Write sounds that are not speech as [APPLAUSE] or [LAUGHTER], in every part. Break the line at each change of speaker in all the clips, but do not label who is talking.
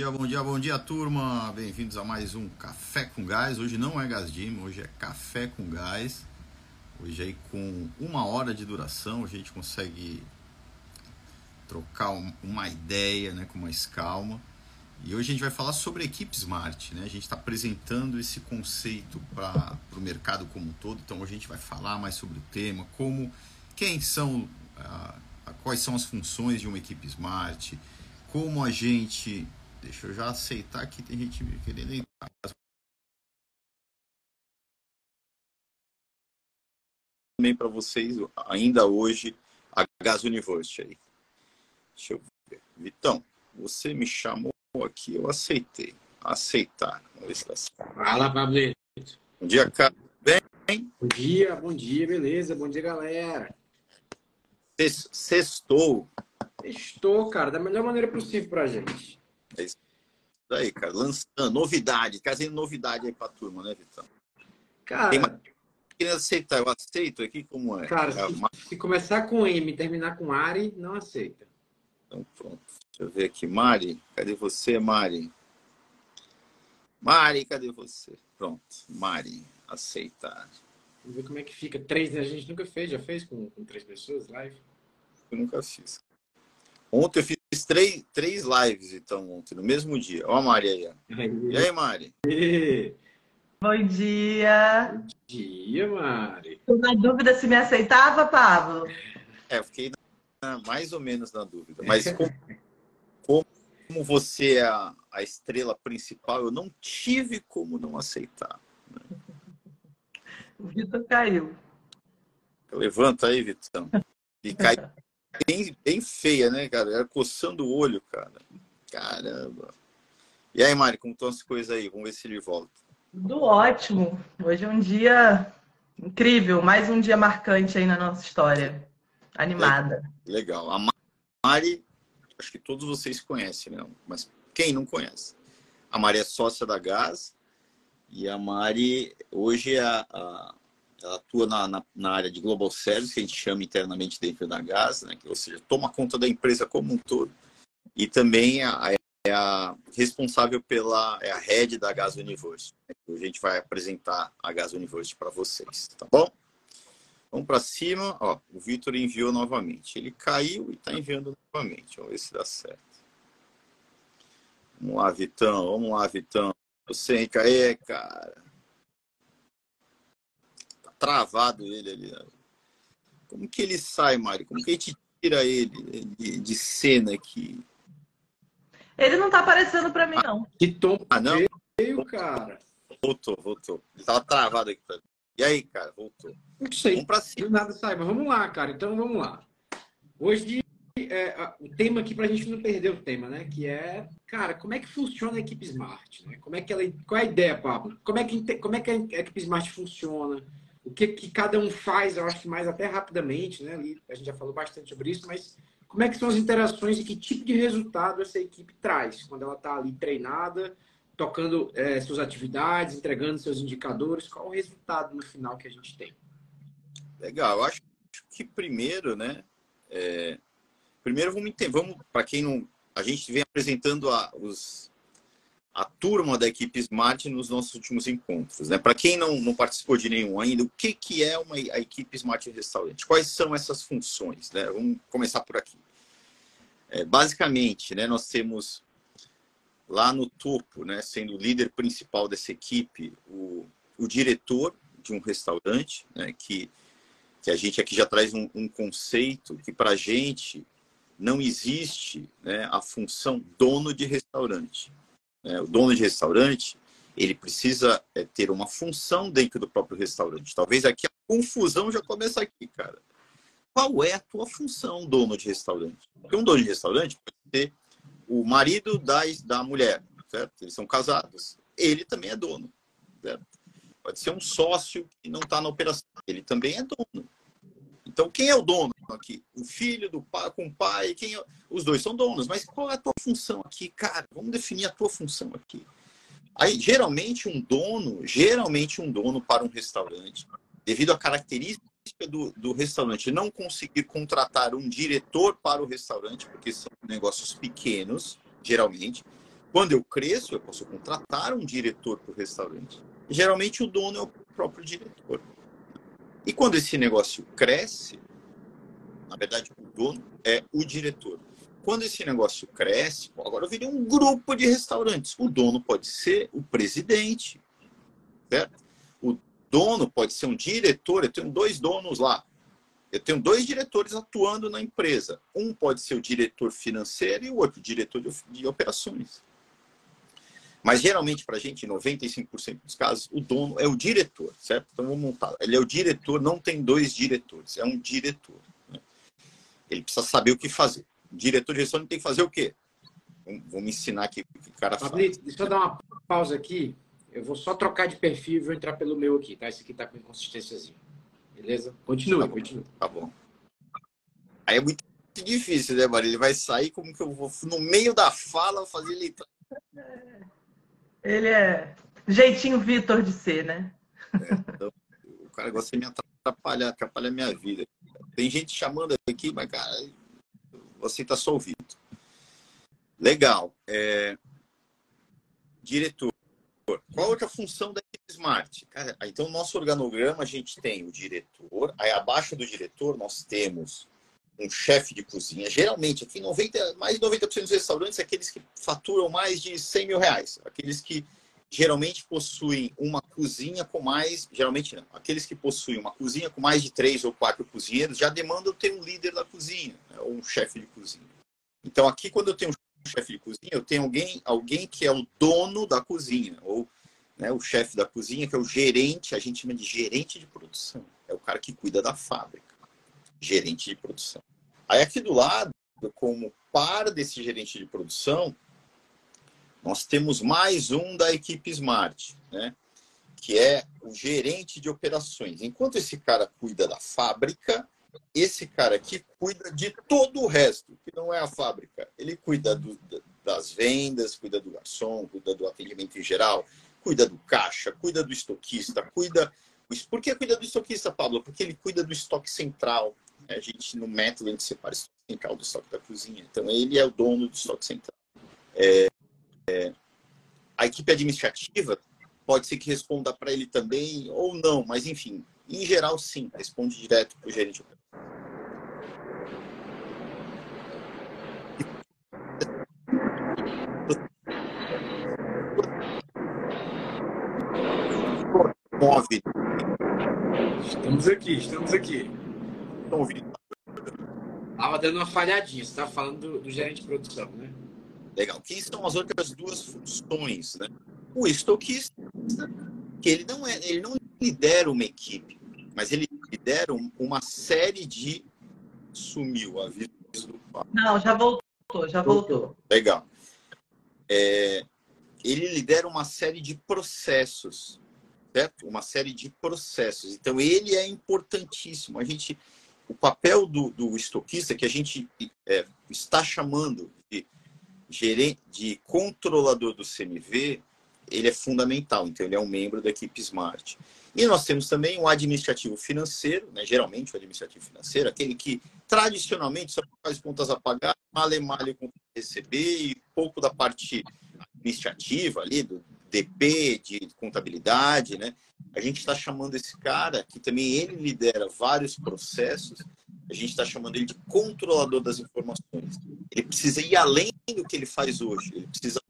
dia, bom dia, bom dia, turma. Bem-vindos a mais um Café com Gás. Hoje não é Gás Gym, hoje é Café com Gás. Hoje aí com uma hora de duração a gente consegue trocar uma ideia, né, com mais calma. E hoje a gente vai falar sobre a equipe Smart, né? A gente está apresentando esse conceito para o mercado como um todo. Então hoje a gente vai falar mais sobre o tema, como, quem são, ah, quais são as funções de uma equipe Smart, como a gente Deixa eu já aceitar que tem gente querendo entrar. Também para vocês, ainda hoje, a Gas University aí. Deixa eu ver. Vitão, você me chamou aqui, eu aceitei. Aceitar.
Fala, Pablito.
Bom dia, cara. Bem?
Bom dia, bom dia, beleza. Bom dia, galera.
Sextou.
Sextou, cara, da melhor maneira possível pra gente.
É isso aí, cara. Lançando, novidade, trazendo novidade aí pra turma, né, Vitão?
Cara. Tem.
Querendo aceitar, eu aceito aqui como é.
Cara, é uma... se, começar com M e terminar com Ari, não aceita.
Então pronto. Deixa eu ver aqui. Mari, cadê você, Mari? Mari, cadê você? Pronto, Mari, aceitar.
Vamos ver como é que fica. Três, a gente nunca fez, já fez com, com três pessoas live?
Eu nunca fiz. Ontem eu fiz três, três lives, então, ontem, no mesmo dia. Ó a Mari aí. E aí, Mari? [LAUGHS]
Bom dia.
Bom dia, Mari.
Estou na dúvida se me aceitava, Pablo.
É, eu fiquei na, mais ou menos na dúvida. Mas como, como você é a, a, estrela principal, eu não tive como não aceitar. Né? [LAUGHS]
O Vitor caiu.
Levanta aí, Vitão. E cai [LAUGHS] bem, bem feia, né, cara? Era coçando o olho, cara. Caramba. E aí, Mari, como estão as coisas aí? Vamos ver se ele volta.
Tudo ótimo. Hoje é um dia incrível, mais um dia marcante aí na nossa história. Animada.
Legal. A Mari, acho que todos vocês conhecem, né? Mas quem não conhece? A Mari é sócia da Gás e a Mari hoje é a, a ela atua na, na, na, área de Global Service, que a gente chama internamente dentro da GAS, né? ou seja, toma conta da empresa como um todo. E também a, é a responsável pela é a head da Gas Universe. A gente vai apresentar a Gas Universe para vocês, tá bom? Vamos para cima. Ó, o Vitor enviou novamente. Ele caiu e está enviando novamente. Vamos ver se dá certo. Vamos lá, Vitão. Vamos lá, Vitão. Você, hein, Caê, cara travado ele ali. Como que ele sai, Mário? Como que a gente tira ele de, de cena aqui?
Ele não tá aparecendo para mim, ah, não.
Que tom ah, não? veio, cara.
Voltou, voltou. Ele tava travado aqui pra mim. E aí, cara, voltou.
Não sei. Vamos pra cima. Nada sai, mas vamos lá, cara. Então vamos lá. Hoje é, o tema aqui para a gente não perder o tema, né? Que é, cara, como é que funciona a equipe Smart? Né? Como é que ela, qual é a ideia, Pablo? Como é que, como é que a equipe Smart funciona? O que, que cada um faz, eu acho que mais até rapidamente, né? a gente já falou bastante sobre isso, mas como é que são as interações e que tipo de resultado essa equipe traz quando ela está ali treinada, tocando é, suas atividades, entregando seus indicadores, qual o resultado no final que a gente tem?
Legal, eu acho que primeiro, né? É, primeiro vamos vamos para quem não, a gente vem apresentando a, os a turma da equipe Smart nos nossos últimos encontros. Né? Para quem não, não participou de nenhum ainda, o que, que é uma, a equipe Smart Restaurante? Quais são essas funções? Né? Vamos começar por aqui. É, basicamente, né, nós temos lá no topo, né, sendo o líder principal dessa equipe, o, o diretor de um restaurante, né, que, que a gente aqui já traz um, um conceito que para a gente não existe né, a função dono de restaurante o dono de restaurante, ele precisa é, ter uma função dentro do próprio restaurante. Talvez aqui a confusão já começa aqui, cara. Qual é a tua função, dono de restaurante? Porque um dono de restaurante pode ser o marido da, da mulher, certo? Eles são casados. Ele também é dono, certo? Pode ser um sócio que não está na operação. Ele também é dono. Então, quem é o dono aqui? O filho do pai com o pai, quem é... os dois são donos, mas qual é a tua função aqui? Cara, vamos definir a tua função aqui. Aí, geralmente um dono, geralmente um dono para um restaurante, devido à característica do, do restaurante não conseguir contratar um diretor para o restaurante, porque são negócios pequenos, geralmente, Quando eu cresço, eu posso contratar um diretor para o restaurante. geralmente o dono é o próprio diretor. E quando esse negócio cresce, na verdade, o dono é o diretor. Quando esse negócio cresce, agora virei um grupo de restaurantes. O dono pode ser o presidente, certo? O dono pode ser um diretor. Eu tenho dois donos lá. Eu tenho dois diretores atuando na empresa. Um pode ser o diretor financeiro e o outro diretor de operações. Mas geralmente, para a gente, 95% dos casos, o dono é o diretor, certo? Então vamos montar. Ele é o diretor, não tem dois diretores, é um diretor. Né? Ele precisa saber o que fazer. O diretor de gestão tem que fazer o quê? Vamos ensinar aqui o que o cara faz.
Deixa eu dar uma pausa aqui. Eu vou só trocar de perfil e vou entrar pelo meu aqui, tá? Esse aqui tá com inconsistênciazinha. Beleza? Continua, tá continua.
Tá bom. Aí é muito difícil, né, Maria? Ele vai sair como que eu vou, no meio da fala, fazer ele.
Ele é jeitinho Vitor de ser, né?
É, então, o cara gosta de me atrapalhar, atrapalhar a minha vida. Tem gente chamando aqui, mas, cara, você está só ouvindo. Legal. É... Diretor. Qual é outra função da Smart? Cara, então, no nosso organograma, a gente tem o diretor. Aí, abaixo do diretor, nós temos um chefe de cozinha. Geralmente, aqui 90, mais de 90% dos restaurantes aqueles que faturam mais de 100 mil reais. Aqueles que geralmente possuem uma cozinha com mais, geralmente não, aqueles que possuem uma cozinha com mais de três ou quatro cozinheiros já demandam ter um líder da cozinha, né, ou um chefe de cozinha. Então aqui quando eu tenho um chefe de cozinha, eu tenho alguém, alguém que é o dono da cozinha, ou né, o chefe da cozinha, que é o gerente, a gente chama de gerente de produção, é o cara que cuida da fábrica, gerente de produção. Aí aqui do lado, como par desse gerente de produção, nós temos mais um da equipe Smart, né? que é o gerente de operações. Enquanto esse cara cuida da fábrica, esse cara aqui cuida de todo o resto, que não é a fábrica. Ele cuida do, das vendas, cuida do garçom, cuida do atendimento em geral, cuida do caixa, cuida do estoquista, cuida. Por que cuida do estoquista, Pablo? Porque ele cuida do estoque central. A gente, no método, a gente separa o estoque central do estoque da cozinha. Então, ele é o dono do estoque central. É, é, a equipe administrativa pode ser que responda para ele também ou não, mas enfim, em geral sim, responde direto para o gerente.
Estamos aqui, estamos aqui.
Estão ouvindo?
Tava dando uma falhadinha, você estava falando do, do gerente de produção, né?
Legal. Quem são as outras duas funções, né? O estoquista, que ele não é, ele não lidera uma equipe, mas ele lidera uma série de sumiu a vida do
Não, já voltou, já voltou.
Legal. É, ele lidera uma série de processos, certo? Uma série de processos. Então ele é importantíssimo. A gente, o papel do, do estoquista que a gente é, está chamando de gerente, de controlador do CMV, ele é fundamental. Então, ele é um membro da equipe Smart. E nós temos também o administrativo financeiro, né? geralmente o administrativo financeiro, aquele que tradicionalmente só faz contas a pagar, male male com receber e pouco da parte administrativa ali, do DP, de contabilidade, né? A gente está chamando esse cara, que também ele lidera vários processos, a gente está chamando ele de controlador das informações. Ele precisa ir além do que ele faz hoje. Ele precisa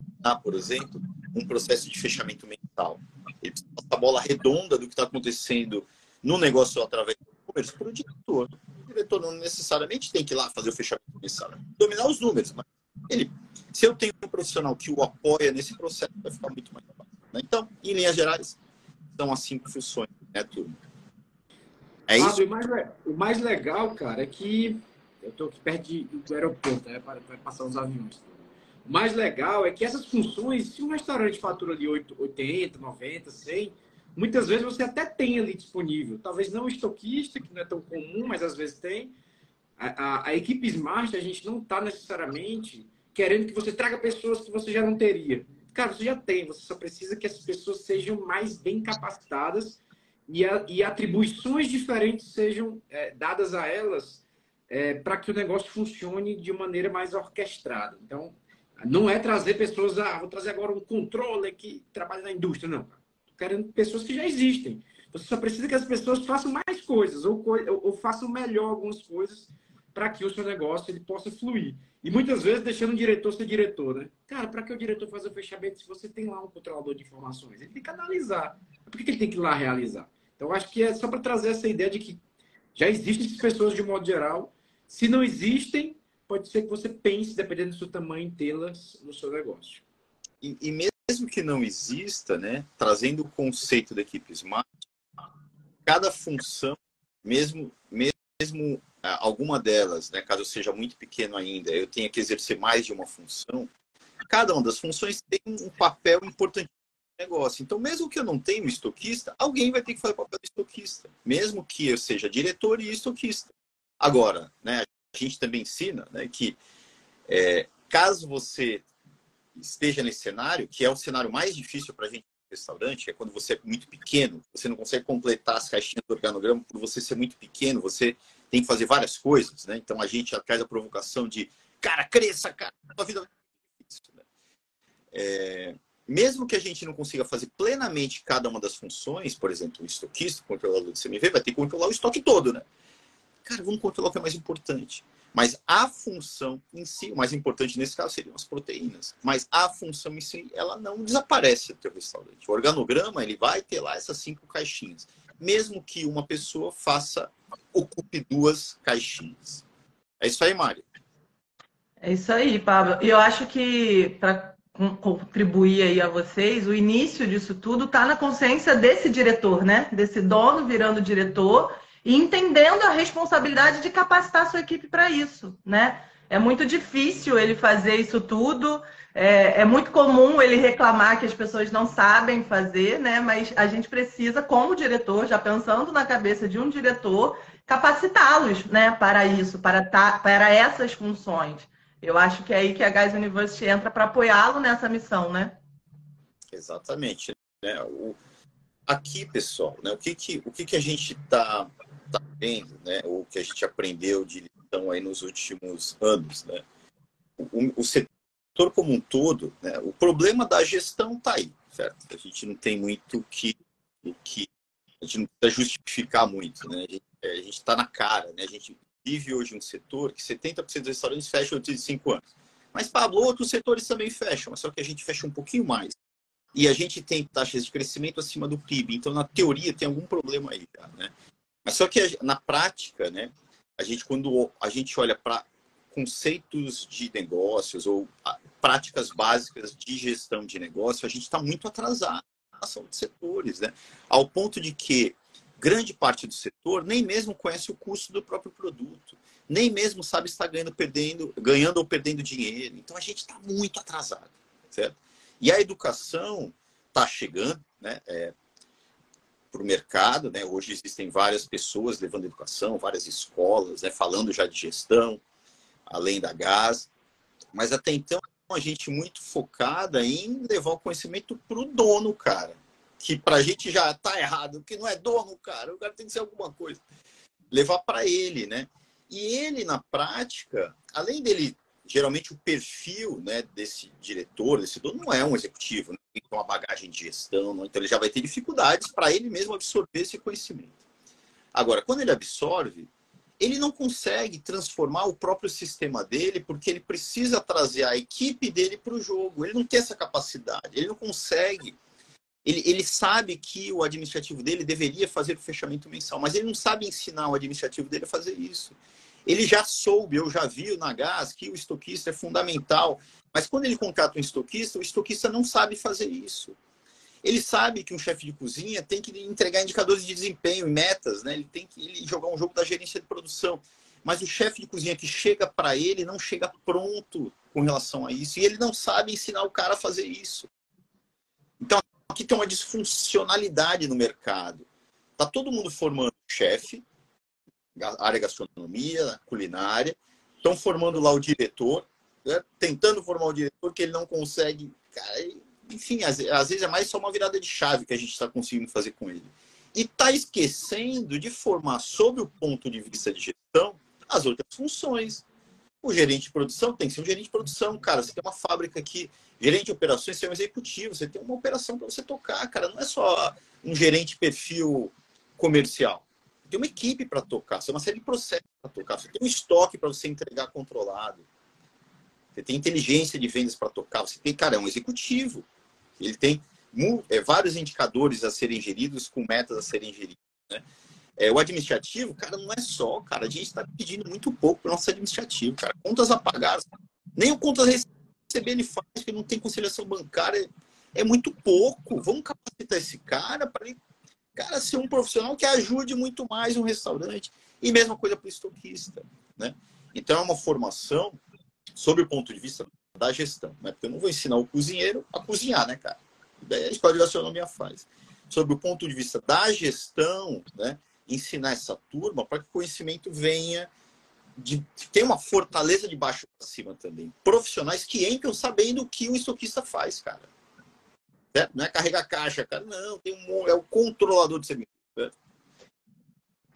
por exemplo, um processo de fechamento mental. Ele precisa passar a bola redonda do que está acontecendo no negócio através do números para o diretor. O diretor não necessariamente tem que ir lá fazer o fechamento mensal, dominar os números, mas ele, se eu tenho um profissional que o apoia nesse processo, vai ficar muito mais fácil. Né? Então, em linhas gerais, são as cinco funções, né, turma?
É isso? O, mais, o mais legal, cara, é que eu estou aqui perto de, do aeroporto, né, para, para passar os aviões. O mais legal é que essas funções, se um restaurante fatura de 80, 90, 100, muitas vezes você até tem ali disponível. Talvez não estoquista, que não é tão comum, mas às vezes tem. A, a, a equipe Smart, a gente não está necessariamente querendo que você traga pessoas que você já não teria. Cara, você já tem, você só precisa que essas pessoas sejam mais bem capacitadas e, a, e atribuições diferentes sejam é, dadas a elas é, para que o negócio funcione de maneira mais orquestrada. Então, Não é trazer pessoas, ah, vou trazer agora um controle que trabalha na indústria, não. Estou querendo pessoas que já existem. Você só precisa que as pessoas façam mais coisas ou, ou façam melhor algumas coisas para que o seu negócio ele possa fluir. E muitas vezes deixando o diretor ser diretor, né? Cara, para que o diretor faça o fechamento se você tem lá um controlador de informações? Ele tem que analisar. Por que ele tem que ir lá realizar? Então, acho que é só para trazer essa ideia de que já existem essas pessoas de modo geral. Se não existem, pode ser que você pense, dependendo do seu tamanho, tê-las no seu negócio.
E, e, mesmo que não exista, né, trazendo o conceito da equipe Smart, cada função, mesmo, mesmo alguma delas, né, caso eu seja muito pequeno ainda, eu tenha que exercer mais de uma função, cada uma das funções tem um papel importante no negócio. Então, mesmo que eu não tenha um estoquista, alguém vai ter que fazer o papel de estoquista, mesmo que eu seja diretor e estoquista. Agora, né, a gente também ensina né, que é, caso você esteja nesse cenário, que é o cenário mais difícil para a gente no restaurante, é quando você é muito pequeno, você não consegue completar as caixinhas do organograma por você ser muito pequeno, você tem que fazer várias coisas, né? Então a gente traz a provocação de, cara, cresça, cara, a vida difícil, né? é, mesmo que a gente não consiga fazer plenamente cada uma das funções, por exemplo, o estoquista, o controlador de CMV, vai ter que controlar o estoque todo, né? Cara, vamos controlar o que é mais importante. Mas a função em si, o mais importante nesse caso seriam as proteínas. Mas a função em si, ela não desaparece do teu restaurante. O organograma, ele vai ter lá essas cinco caixinhas. Mesmo que uma pessoa faça, ocupe duas caixinhas. É isso aí, Mário.
É isso aí, Pablo. E eu acho que, para contribuir aí a vocês, o início disso tudo está na consciência desse diretor, né? Desse dono virando diretor e entendendo a responsabilidade de capacitar a sua equipe para isso, né? É muito difícil ele fazer isso tudo. É, é, muito comum ele reclamar que as pessoas não sabem fazer, né? Mas a gente precisa, como diretor, já pensando na cabeça de um diretor, capacitá-los, né? Para isso, para, tá, para essas funções. Eu acho que é aí que a Guys University entra para apoiá-lo nessa missão, né?
Exatamente. Né? O, aqui, pessoal, né? o que, que, o que, que a gente está está vendo, né, ou que a gente aprendeu de lição aí nos últimos anos, né, o, o setor como um todo, né, o problema da gestão está aí, certo? A gente não tem muito que, o que a gente não precisa justificar muito, né? A gente está na cara, né? A gente vive hoje um setor que 70% dos restaurantes fecham antes de 5 anos. Mas, Pablo, outros setores também fecham, só que a gente fecha um pouquinho mais. E a gente tem taxas de crescimento acima do PIB. Então, na teoria, tem algum problema aí, né? Mas só que na prática, né, a gente quando a gente olha para conceitos de negócios ou práticas básicas de gestão de negócio, a gente está muito atrasado na ação de setores, né? Ao ponto de que grande parte do setor nem mesmo conhece o custo do próprio produto, nem mesmo sabe se está ganhando, perdendo, ganhando ou perdendo dinheiro. Então a gente está muito atrasado, certo? E a educação está chegando, né? É, para o mercado. Né? Hoje existem várias pessoas levando educação, várias escolas, né? falando já de gestão, além da gás. Mas até então, a gente muito focada em levar o conhecimento para o dono, cara. Que para a gente já está errado, que não é dono, cara. O cara tem que ser alguma coisa. Levar para ele, né? E ele, na prática, além dele geralmente o perfil né, desse diretor, desse dono, não é um executivo, né? tem uma bagagem de gestão, não? então ele já vai ter dificuldades para ele mesmo absorver esse conhecimento. Agora, quando ele absorve, ele não consegue transformar o próprio sistema dele, porque ele precisa trazer a equipe dele para o jogo. Ele não tem essa capacidade, ele não consegue. Ele, ele sabe que o administrativo dele deveria fazer o fechamento mensal, mas ele não sabe ensinar o administrativo dele a fazer isso. Ele já soube, eu já vi na GAS que o estoquista é fundamental. Mas quando ele contrata um estoquista, o estoquista não sabe fazer isso. Ele sabe que um chefe de cozinha tem que entregar indicadores de desempenho e metas, né? ele tem que ele jogar um jogo da gerência de produção. Mas o chefe de cozinha que chega para ele não chega pronto com relação a isso. E ele não sabe ensinar o cara a fazer isso. Então, aqui tem uma disfuncionalidade no mercado. Está todo mundo formando chefe, área gastronomia, culinária, estão formando lá o diretor, né? tentando formar o diretor que ele não consegue. Cara, enfim, às, às, vezes é mais só uma virada de chave que a gente está conseguindo fazer com ele. E está esquecendo de formar, sob o ponto de vista de gestão, as outras funções. O gerente de produção tem que ser um gerente de produção, cara. Você tem uma fábrica aqui, gerente de operações, você é um executivo, você tem uma operação para você tocar, cara. Não é só um gerente perfil comercial. Tem uma equipe para tocar, você tem uma série de processos para tocar, você tem um estoque para você entregar controlado. Você tem inteligência de vendas para tocar, você tem, cara, é um executivo. Ele tem é, vários indicadores a serem geridos, com metas a serem geridas. Né? É, o administrativo, cara, não é só, cara, a gente está pedindo muito pouco para o nosso administrativo, cara. Contas a pagar, nem o contas a receber ele faz, porque não tem conciliação bancária, é muito pouco. Vamos capacitar esse cara para ele, cara, ser um profissional que ajude muito mais um restaurante. E mesma coisa para o estoquista, né? Então é uma formação sob o ponto de vista da gestão, né? Porque eu não vou ensinar o cozinheiro a cozinhar, né, cara? Daí a escola de gastronomia faz. Sob o ponto de vista da gestão, né? Ensinar essa turma para que o conhecimento venha de ter uma fortaleza de baixo para cima também. Profissionais que entram sabendo o que o estoquista faz, cara. Certo? Não é carregar caixa, cara. Não, tem um, é o controlador de serviço.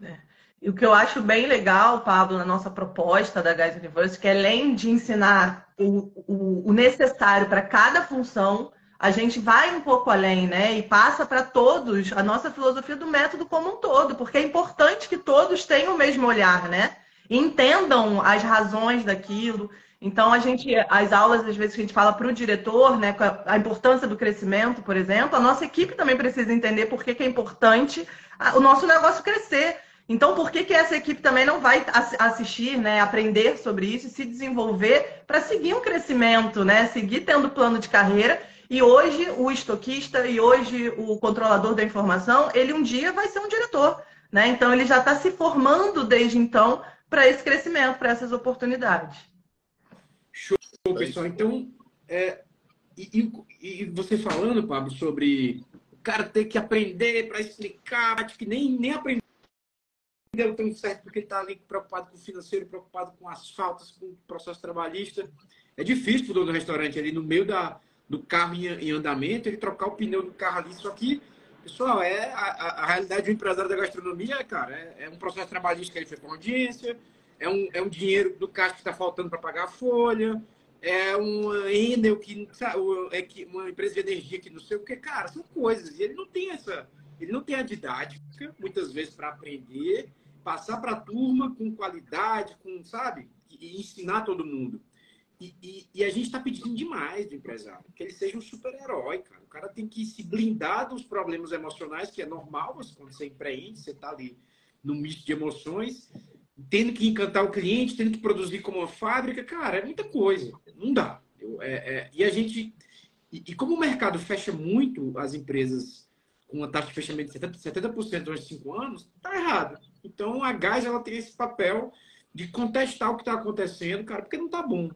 É. E o que eu acho bem legal, Pablo, na nossa proposta da Guys University, que além de ensinar o, o, o necessário para cada função, a gente vai um pouco além, né? E passa para todos a nossa filosofia do método como um todo, porque é importante que todos tenham o mesmo olhar, né? E entendam as razões daquilo. Então, a gente, as aulas, às vezes, que a gente fala para o diretor, né, a importância do crescimento, por exemplo, a nossa equipe também precisa entender por que, que é importante o nosso negócio crescer. Então, por que, que essa equipe também não vai assistir, né, aprender sobre isso e se desenvolver para seguir um crescimento, né, seguir tendo plano de carreira? E hoje o estoquista e hoje o controlador da informação, ele um dia vai ser um diretor, né? Então ele já está se formando desde então para esse crescimento, para essas oportunidades.
Show, pessoal. Então, é, e, e, e, você falando, Pablo, sobre o cara ter que aprender para explicar, acho que nem, nem aprender deu tão certo porque ele está ali preocupado com o financeiro, preocupado com as faltas, com o processo trabalhista. É difícil para o dono do restaurante ali no meio da, do carro em, em, andamento, ele trocar o pneu do carro ali. Só que, pessoal, é a, a, a realidade do empresário da gastronomia, cara, é, é, um processo trabalhista que ele fez com audiência, é um, é um dinheiro do caixa que está faltando para pagar a folha, é uma Enel que, é que uma empresa de energia que não sei o que, cara, são coisas. E ele não tem essa, ele não tem a didática, muitas vezes, para aprender passar para a turma com qualidade, com, sabe? E ensinar todo mundo. E, e, e a gente está pedindo demais do empresário, que ele seja um super-herói, cara. O cara tem que se blindar dos problemas emocionais, que é normal você, quando você empreende, você está ali no misto de emoções, tendo que encantar o cliente, tendo que produzir como uma fábrica, cara, é muita coisa. Não dá. Eu, é, é, e a gente. E, e, como o mercado fecha muito as empresas com uma taxa de fechamento de 70%, 70% durante cinco anos, tá errado. Então a Gás ela tem esse papel de contestar o que está acontecendo, cara, porque não está bom.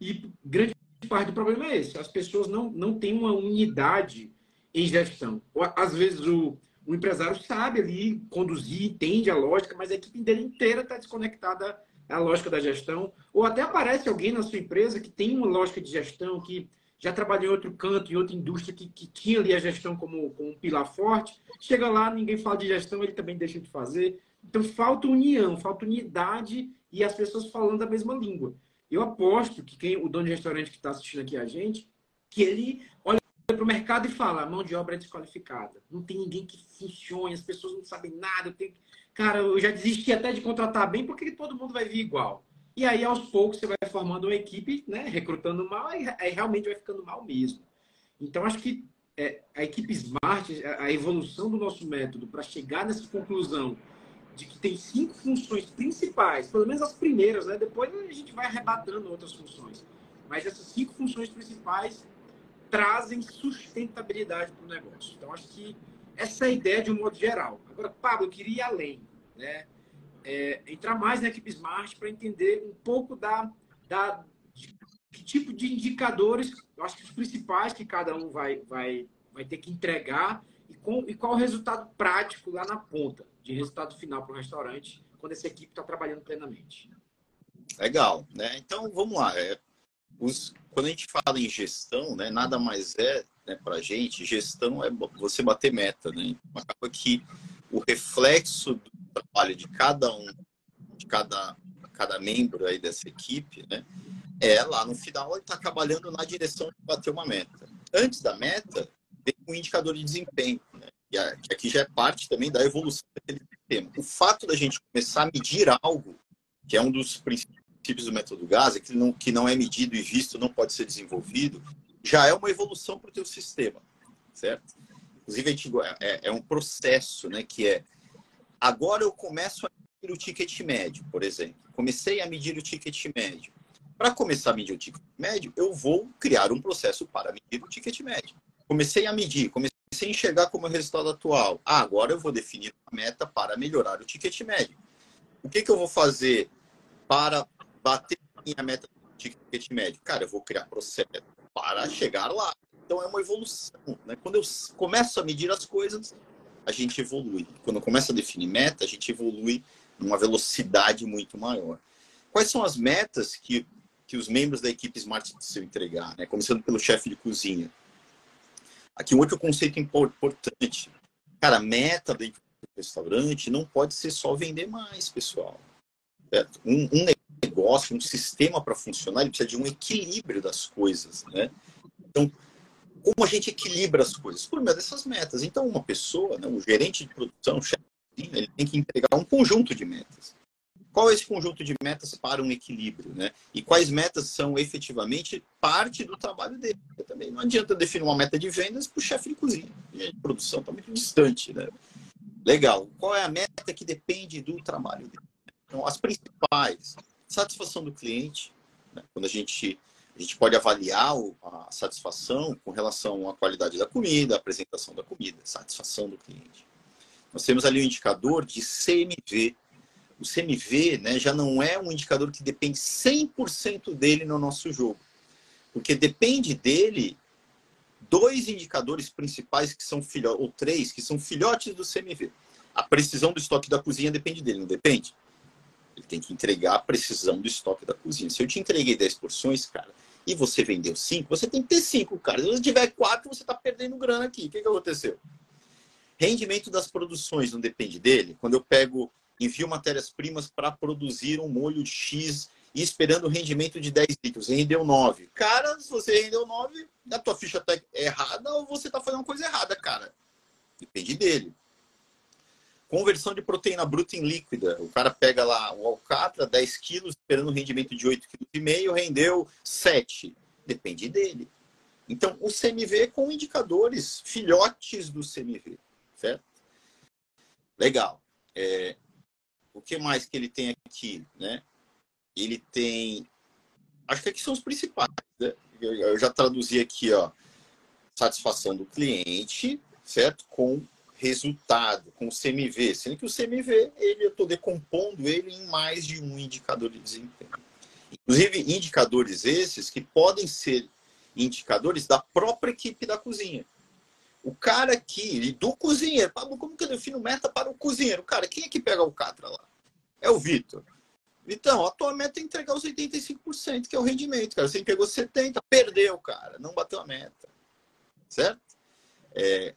E grande parte do problema é esse: as pessoas não, não têm uma unidade em gestão. Às vezes o, o empresário sabe ali conduzir, entende a lógica, mas a equipe dele inteira está desconectada à lógica da gestão. Ou até aparece alguém na sua empresa que tem uma lógica de gestão, que já trabalhou em outro canto, em outra indústria que, que tinha ali a gestão como, como um pilar forte. Chega lá, ninguém fala de gestão, ele também deixa de fazer. Então falta união, falta unidade e as pessoas falando a mesma língua. Eu aposto que quem, o dono de restaurante que está assistindo aqui a gente, que ele para o mercado e fala: mão de obra é desqualificada. Não tem ninguém que funcione, as pessoas não sabem nada. Eu tenho... Cara, eu já desisti até de contratar bem porque todo mundo vai vir igual. E aí, aos poucos, você vai formando uma equipe, né, recrutando mal, e realmente vai ficando mal mesmo. Então, acho que é, a equipe Smart, a evolução do nosso método para chegar nessa conclusão de que tem cinco funções principais, pelo menos as primeiras, né? Depois a gente vai arrebatando outras funções. Mas essas cinco funções principais trazem sustentabilidade para o negócio. Então, acho que essa é a ideia de um modo geral. Agora, Pablo, eu queria ir além, né? É, entrar mais na equipe Smart para entender um pouco da, da de, que tipo de indicadores, eu acho que os principais que cada um vai, vai, vai ter que entregar e, com, e qual o resultado prático lá na ponta de resultado final para o restaurante quando essa equipe está trabalhando plenamente.
Legal, né? Então vamos lá. É, os, quando a gente fala em gestão, né, nada mais é né, para a gente, gestão é você bater meta, né? Acaba que o reflexo do trabalho de cada um, de cada, cada membro aí dessa equipe, né? É lá no final ele está trabalhando na direção de bater uma meta. Antes da meta, vem um indicador de desempenho, né? que aqui já é parte também da evolução daquele sistema. O fato da gente começar a medir algo, que é um dos princípios do método GAS, é que não, que não é medido e visto não pode ser desenvolvido, já é uma evolução para o teu sistema, certo? Inclusive, a gente, é, é um processo, né, que é agora eu começo a medir o ticket médio, por exemplo. Comecei a medir o ticket médio. Para começar a medir o ticket médio, eu vou criar um processo para medir o ticket médio. Comecei a medir, comecei a enxergar como é o resultado atual. Ah, agora eu vou definir uma meta para melhorar o ticket médio. O que, que eu vou fazer para bater minha meta do ticket médio? Cara, eu vou criar processo para chegar lá. Então é uma evolução. Né? Quando eu começo a medir as coisas, a gente evolui. Quando começa a definir meta, a gente evolui numa velocidade muito maior. Quais são as metas que, que os membros da equipe Smart precisam entregar? Né? Começando pelo chefe de cozinha. Aqui um outro conceito importante. Cara, a meta dentro do restaurante não pode ser só vender mais, pessoal. Um, um negócio, um sistema para funcionar, ele precisa de um equilíbrio das coisas. Né? Então, como a gente equilibra as coisas? Por meio dessas metas. Então, uma pessoa, né, um gerente de produção, um chefe, ele tem que entregar um conjunto de metas. Qual é esse conjunto de metas para um equilíbrio? Né? E quais metas são efetivamente parte do trabalho dele? Também não adianta definir uma meta de vendas para o chefe de cozinha. de produção está muito distante. Né? Legal. Qual é a meta que depende do trabalho dele? Então, as principais: satisfação do cliente. Né? Quando a gente a gente pode avaliar a satisfação com relação à qualidade da comida, a apresentação da comida, satisfação do cliente. Nós temos ali o um indicador de CMV. O CMV né, já não é um indicador que depende 100% dele no nosso jogo. Porque depende dele dois indicadores principais que são filhotes, ou três, que são filhotes do CMV. A precisão do estoque da cozinha depende dele, não depende? Ele tem que entregar a precisão do estoque da cozinha. Se eu te entreguei 10 porções, cara, e você vendeu cinco, você tem que ter cinco, cara. Se você tiver quatro, você está perdendo grana aqui. O que, que aconteceu? Rendimento das produções não depende dele. Quando eu pego, envio matérias-primas para produzir um molho X e esperando o rendimento de 10 litros, rendeu 9. Cara, se você rendeu 9, a tua ficha está errada ou você está fazendo uma coisa errada, cara. Depende dele. Conversão de proteína bruta em líquida. O cara pega lá o alcatra, 10 quilos, esperando um rendimento de 8,5 kg, rendeu 7. Depende dele. Então, o CMV com indicadores, filhotes do CMV, certo? Legal. É, o que mais que ele tem aqui, né? Ele tem... Acho que aqui são os principais, né? Eu já traduzi aqui, ó. Satisfação do cliente, certo? Com resultado, com o CMV, sendo que o CMV, ele, eu estou decompondo ele em mais de um indicador de desempenho. Inclusive, indicadores esses que podem ser indicadores da própria equipe da cozinha. O cara aqui, do cozinheiro, como que eu defino meta para o cozinheiro? Cara, quem é que pega o Catra lá? É o Vitor. Então, a tua meta é entregar os 85%, que é o rendimento, cara. Você entregou 70%, perdeu, cara. Não bateu a meta. Certo? É,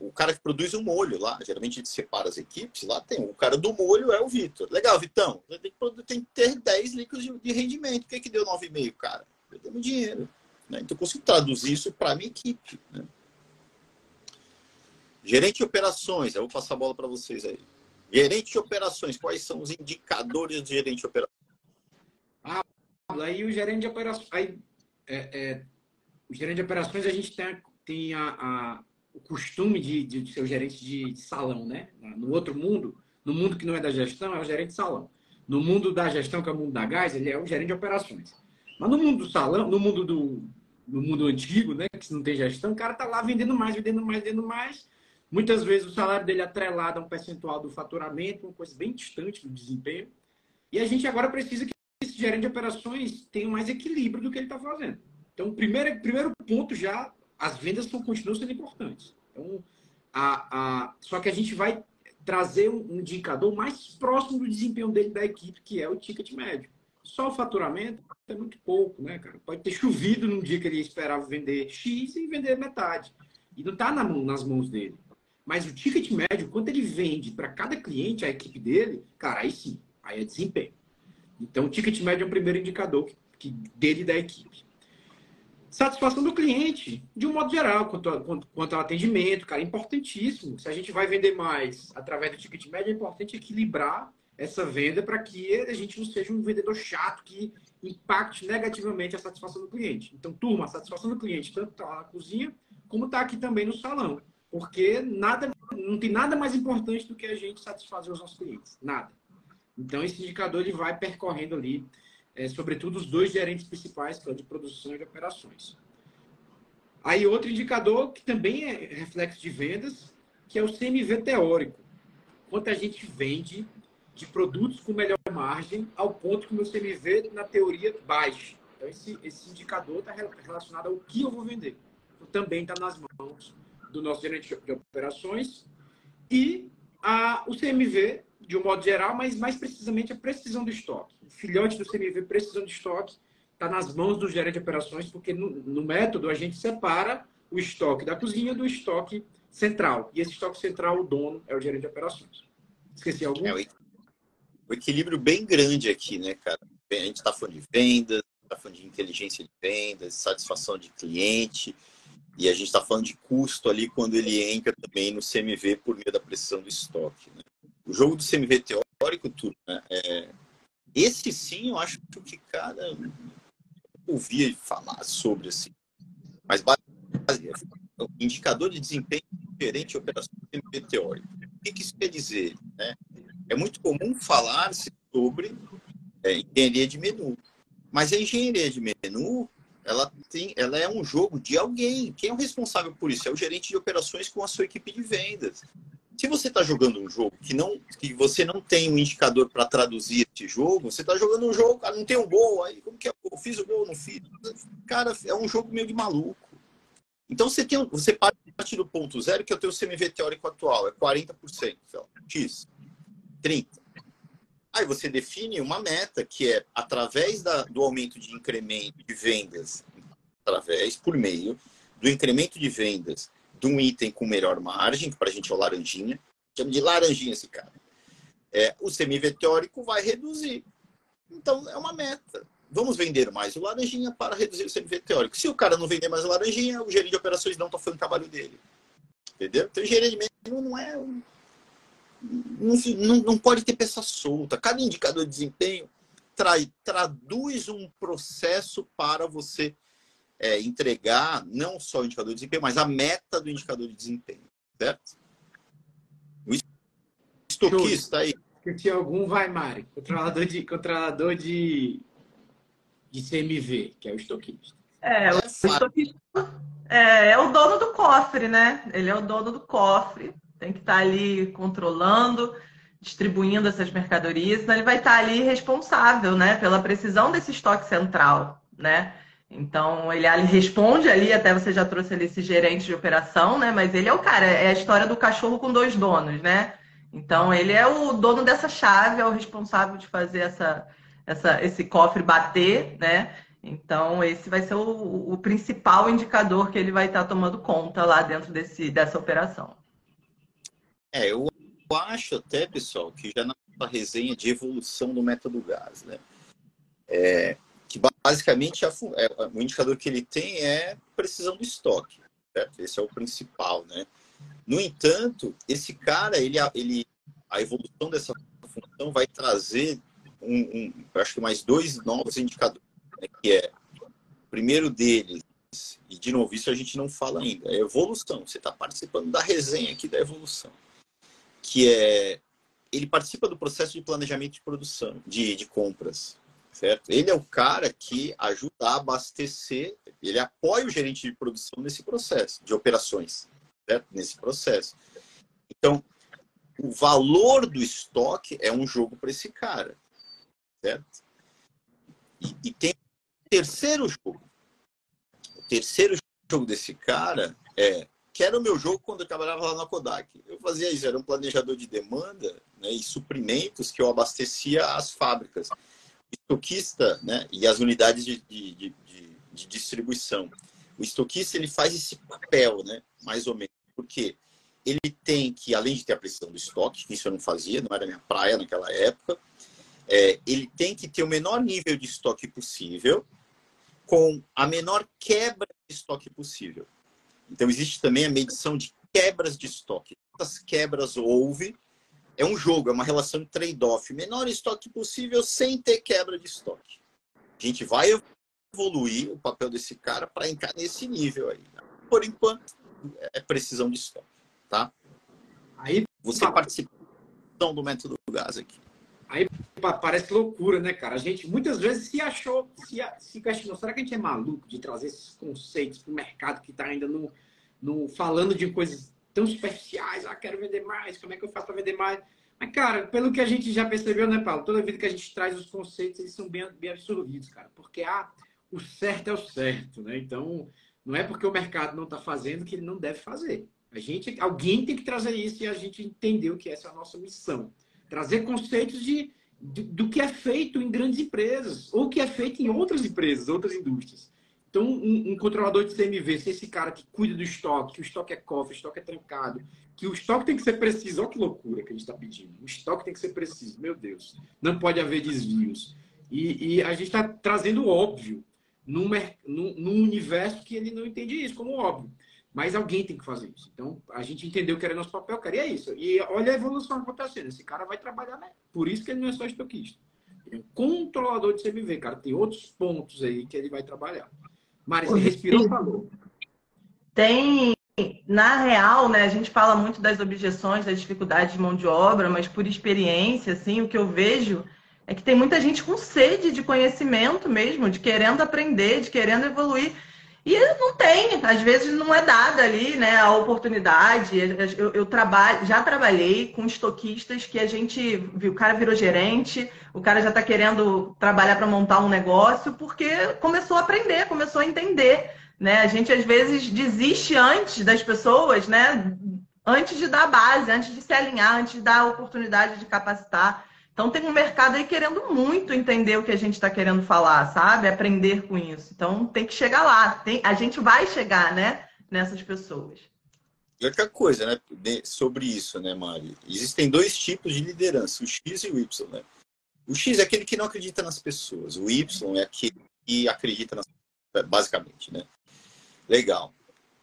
o cara que produz o molho lá, geralmente a gente separa as equipes, lá tem o cara do molho é o Vitor. Legal, Vitão, tem que, tem que ter 10 litros de, de rendimento. O que, é que deu 9,5, cara? Deu dinheiro. Né? Então eu consigo traduzir isso para a minha equipe. Né? Gerente de operações, eu vou passar a bola para vocês aí. Gerente de operações, quais são os indicadores do gerente de operações?
Ah, aí o gerente de operações. Aí, é, é, o gerente de operações a gente tem, tem a, a o costume de, de ser o gerente de, de, salão, né? No outro mundo, no mundo que não é da gestão, é o gerente de salão. No mundo da gestão, que é o mundo da gás, ele é o gerente de operações. Mas no mundo do salão, no mundo do no mundo antigo, né, que não tem gestão, o cara tá lá vendendo mais, vendendo mais, vendendo mais. Muitas vezes o salário dele é atrelado a um percentual do faturamento, uma coisa bem distante do desempenho. E a gente agora precisa que esse gerente de operações tenha mais equilíbrio do que ele está fazendo. Então, o primeiro, primeiro ponto já as vendas continuam sendo importantes. Então, a, a, só que a gente vai trazer um indicador mais próximo do desempenho dele da equipe, que é o ticket médio. Só o faturamento é muito pouco, né, cara? Pode ter chovido num dia que ele esperava vender X e vender metade. E não está na mão, nas mãos dele. Mas o ticket médio, quanto ele vende para cada cliente, a equipe dele, cara, aí sim, aí é desempenho. Então, o ticket médio é o primeiro indicador que, que dele da equipe. Satisfação do cliente, de um modo geral, quanto, quanto, quanto ao atendimento, cara, é importantíssimo. Se a gente vai vender mais através do ticket médio, é importante equilibrar essa venda para que a gente não seja um vendedor chato que impacte negativamente a satisfação do cliente. Então, turma, a satisfação do cliente tanto está na cozinha como está aqui também no salão. Porque nada, não tem nada mais importante do que a gente satisfazer os nossos clientes. Nada. Então, esse indicador ele vai percorrendo ali, é, sobretudo, os dois gerentes principais, que é de produção e de operações. Aí, outro indicador que também é reflexo de vendas, que é o CMV teórico. Quanto a gente vende de produtos com melhor margem, ao ponto que o meu CMV, na teoria, baixe. Então, esse, esse indicador está relacionado ao que eu vou vender. Então, também está nas mãos do nosso gerente de operações. E a, o CMV, de um modo geral, mas mais precisamente a precisão do estoque. O filhote do CMV, precisão de estoque, está nas mãos do gerente de operações, porque no, no, método a gente separa o estoque da cozinha do estoque central. E esse estoque central, o dono, é o gerente de operações. Esqueci algum? É,
o equilíbrio bem grande aqui, né, cara? A gente está falando de vendas, está falando de inteligência de vendas, satisfação de cliente, e a gente está falando de custo ali quando ele entra também no CMV por meio da precisão do estoque. Né? O jogo do CMV teórico, tudo, né? É... esse sim eu acho que, cara, eu ouvia falar sobre assim, mas o indicador de desempenho diferente de operação do CMV teórico. O que, que isso quer dizer? Né? É muito comum falar-se sobre é, engenharia de menu. Mas a engenharia de menu, ela, tem, ela é um jogo de alguém. Quem é o responsável por isso? É o gerente de operações com a sua equipe de vendas. Se você está jogando um jogo que, não, que você não tem um indicador para traduzir esse jogo, você está jogando um jogo, cara, não tem um gol, aí como que é? Eu fiz o gol, não fiz? Cara, é um jogo meio de maluco. Então você, tem, você parte do ponto zero, que é o teu CMV teórico atual, é 40%, X. 30. Aí você define uma meta que é através da, do aumento de incremento de vendas, através, por meio do incremento de vendas de um item com melhor margem, que para a gente é o laranjinha, chama de laranjinha esse cara. É, o CMV teórico vai reduzir. Então, é uma meta. Vamos vender mais o laranjinha para reduzir o CMV teórico. Se o cara não vender mais o laranjinha, o gerente de operações não está fazendo o trabalho dele. Entendeu? Então, o gerente não é um não, não, não pode ter peça solta. Cada indicador de desempenho trai, traduz um processo para você é, entregar não só o indicador de desempenho, mas a meta do indicador de desempenho, certo? O estoquista aí.
Se algum, vai, Mari. Controlador de, controlador de, de CMV, que é o estoquista.
É, o é estoquista é, é o dono do cofre, né? Ele é o dono do cofre tem que estar tá ali controlando, distribuindo essas mercadorias, então ele vai estar tá ali responsável, né, pela precisão desse estoque central, né? Então ele responde ali, até você já trouxe ali esse gerente de operação, né? Mas ele é o cara, é a história do cachorro com dois donos, né? Então ele é o dono dessa chave, é o responsável de fazer essa, essa, esse cofre bater, né? Então, esse vai ser o, o, principal indicador que ele vai estar tomando conta lá dentro desse, dessa operação.
É, eu acho até, pessoal, que já na resenha de evolução do método gás, né? É, que basicamente a, é, o indicador que ele tem é precisão do estoque, certo? Esse é o principal, né? No entanto, esse cara, ele, ele, a evolução dessa função vai trazer um, um acho que mais dois novos indicadores, né? que é o primeiro deles, e de novo, isso a gente não fala ainda, é evolução. Você está participando da resenha aqui da evolução que é ele participa do processo de planejamento de produção, de, de compras, certo? Ele é o cara que ajuda a abastecer, ele apoia o gerente de produção nesse processo, de operações, certo? Nesse processo. Então, o valor do estoque é um jogo para esse cara, certo? E, e tem o terceiro jogo. O terceiro jogo desse cara é que era o meu jogo quando eu trabalhava lá na Kodak. Eu fazia isso, era um planejador de demanda né, e suprimentos que eu abastecia as fábricas, o estoquista né, e as unidades de, de, de, de, distribuição. O estoquista ele faz esse papel, né, mais ou menos, porque ele tem que, além de ter a precisão do estoque, que isso eu não fazia, não era minha praia naquela época, é, ele tem que ter o menor nível de estoque possível, com a menor quebra de estoque possível. Então, existe também a medição de quebras de estoque. Quantas quebras houve? É um jogo, é uma relação de trade-off. Menor estoque possível sem ter quebra de estoque. A gente vai evoluir o papel desse cara para entrar nesse nível aí. Por enquanto, é precisão de estoque. Tá?
Aí,
Você participa do método do gás aqui.
Aí parece loucura, né, cara? A gente muitas vezes se achou, se, se questionou, será que a gente é maluco de trazer esses conceitos para o mercado que está ainda no, no, falando de coisas tão superficiais? Ah, quero vender mais, como é que eu faço para vender mais? Mas, cara, pelo que a gente já percebeu, né, Paulo? Toda vida que a gente traz os conceitos, eles são bem, bem absorvidos, cara. Porque ah, o certo é o certo, né? Então, não é porque o mercado não está fazendo que ele não deve fazer. A gente, alguém tem que trazer isso e a gente entendeu que essa é a nossa missão trazer conceitos de, de, do que é feito em grandes empresas ou que é feito em outras empresas, outras indústrias. Então, um, um, controlador de CMV, se esse cara que cuida do estoque, que o estoque é cofre, o estoque é trancado, que o estoque tem que ser preciso, olha que loucura que a gente está pedindo. O estoque tem que ser preciso, meu Deus. Não pode haver desvios. E, e a gente está trazendo óbvio num, num, num universo que ele não entende isso como óbvio. Mas alguém tem que fazer isso. Então, a gente entendeu que era nosso papel, cara, e é isso. E olha a evolução acontecendo. Esse cara vai trabalhar, né? Por isso que ele não é só estoquista. Ele é um controlador de CMV, cara. Tem outros pontos aí que ele vai trabalhar. Mas você respirou, falou.
Tem, na real, né, a gente fala muito das objeções, das dificuldades de mão de obra, mas por experiência, assim, o que eu vejo é que tem muita gente com sede de conhecimento mesmo, de querendo aprender, de querendo evoluir. E não tem, às vezes não é dada ali, né, a oportunidade. Eu, eu trabalho, já trabalhei com estoquistas que a gente viu, o cara virou gerente, o cara já está querendo trabalhar para montar um negócio, porque começou a aprender, começou a entender. Né? A gente às vezes desiste antes das pessoas, né? Antes de dar base, antes de se alinhar, antes de dar a oportunidade de capacitar. Então tem um mercado aí querendo muito entender o que a gente está querendo falar, sabe? Aprender com isso. Então tem que chegar lá. Tem, a gente vai chegar, né? Nessas pessoas.
E outra coisa, né? Sobre isso, né, Mari? Existem dois tipos de liderança, o X e o Y, né? O X é aquele que não acredita nas pessoas. O Y é aquele que acredita nas basicamente, né? Legal.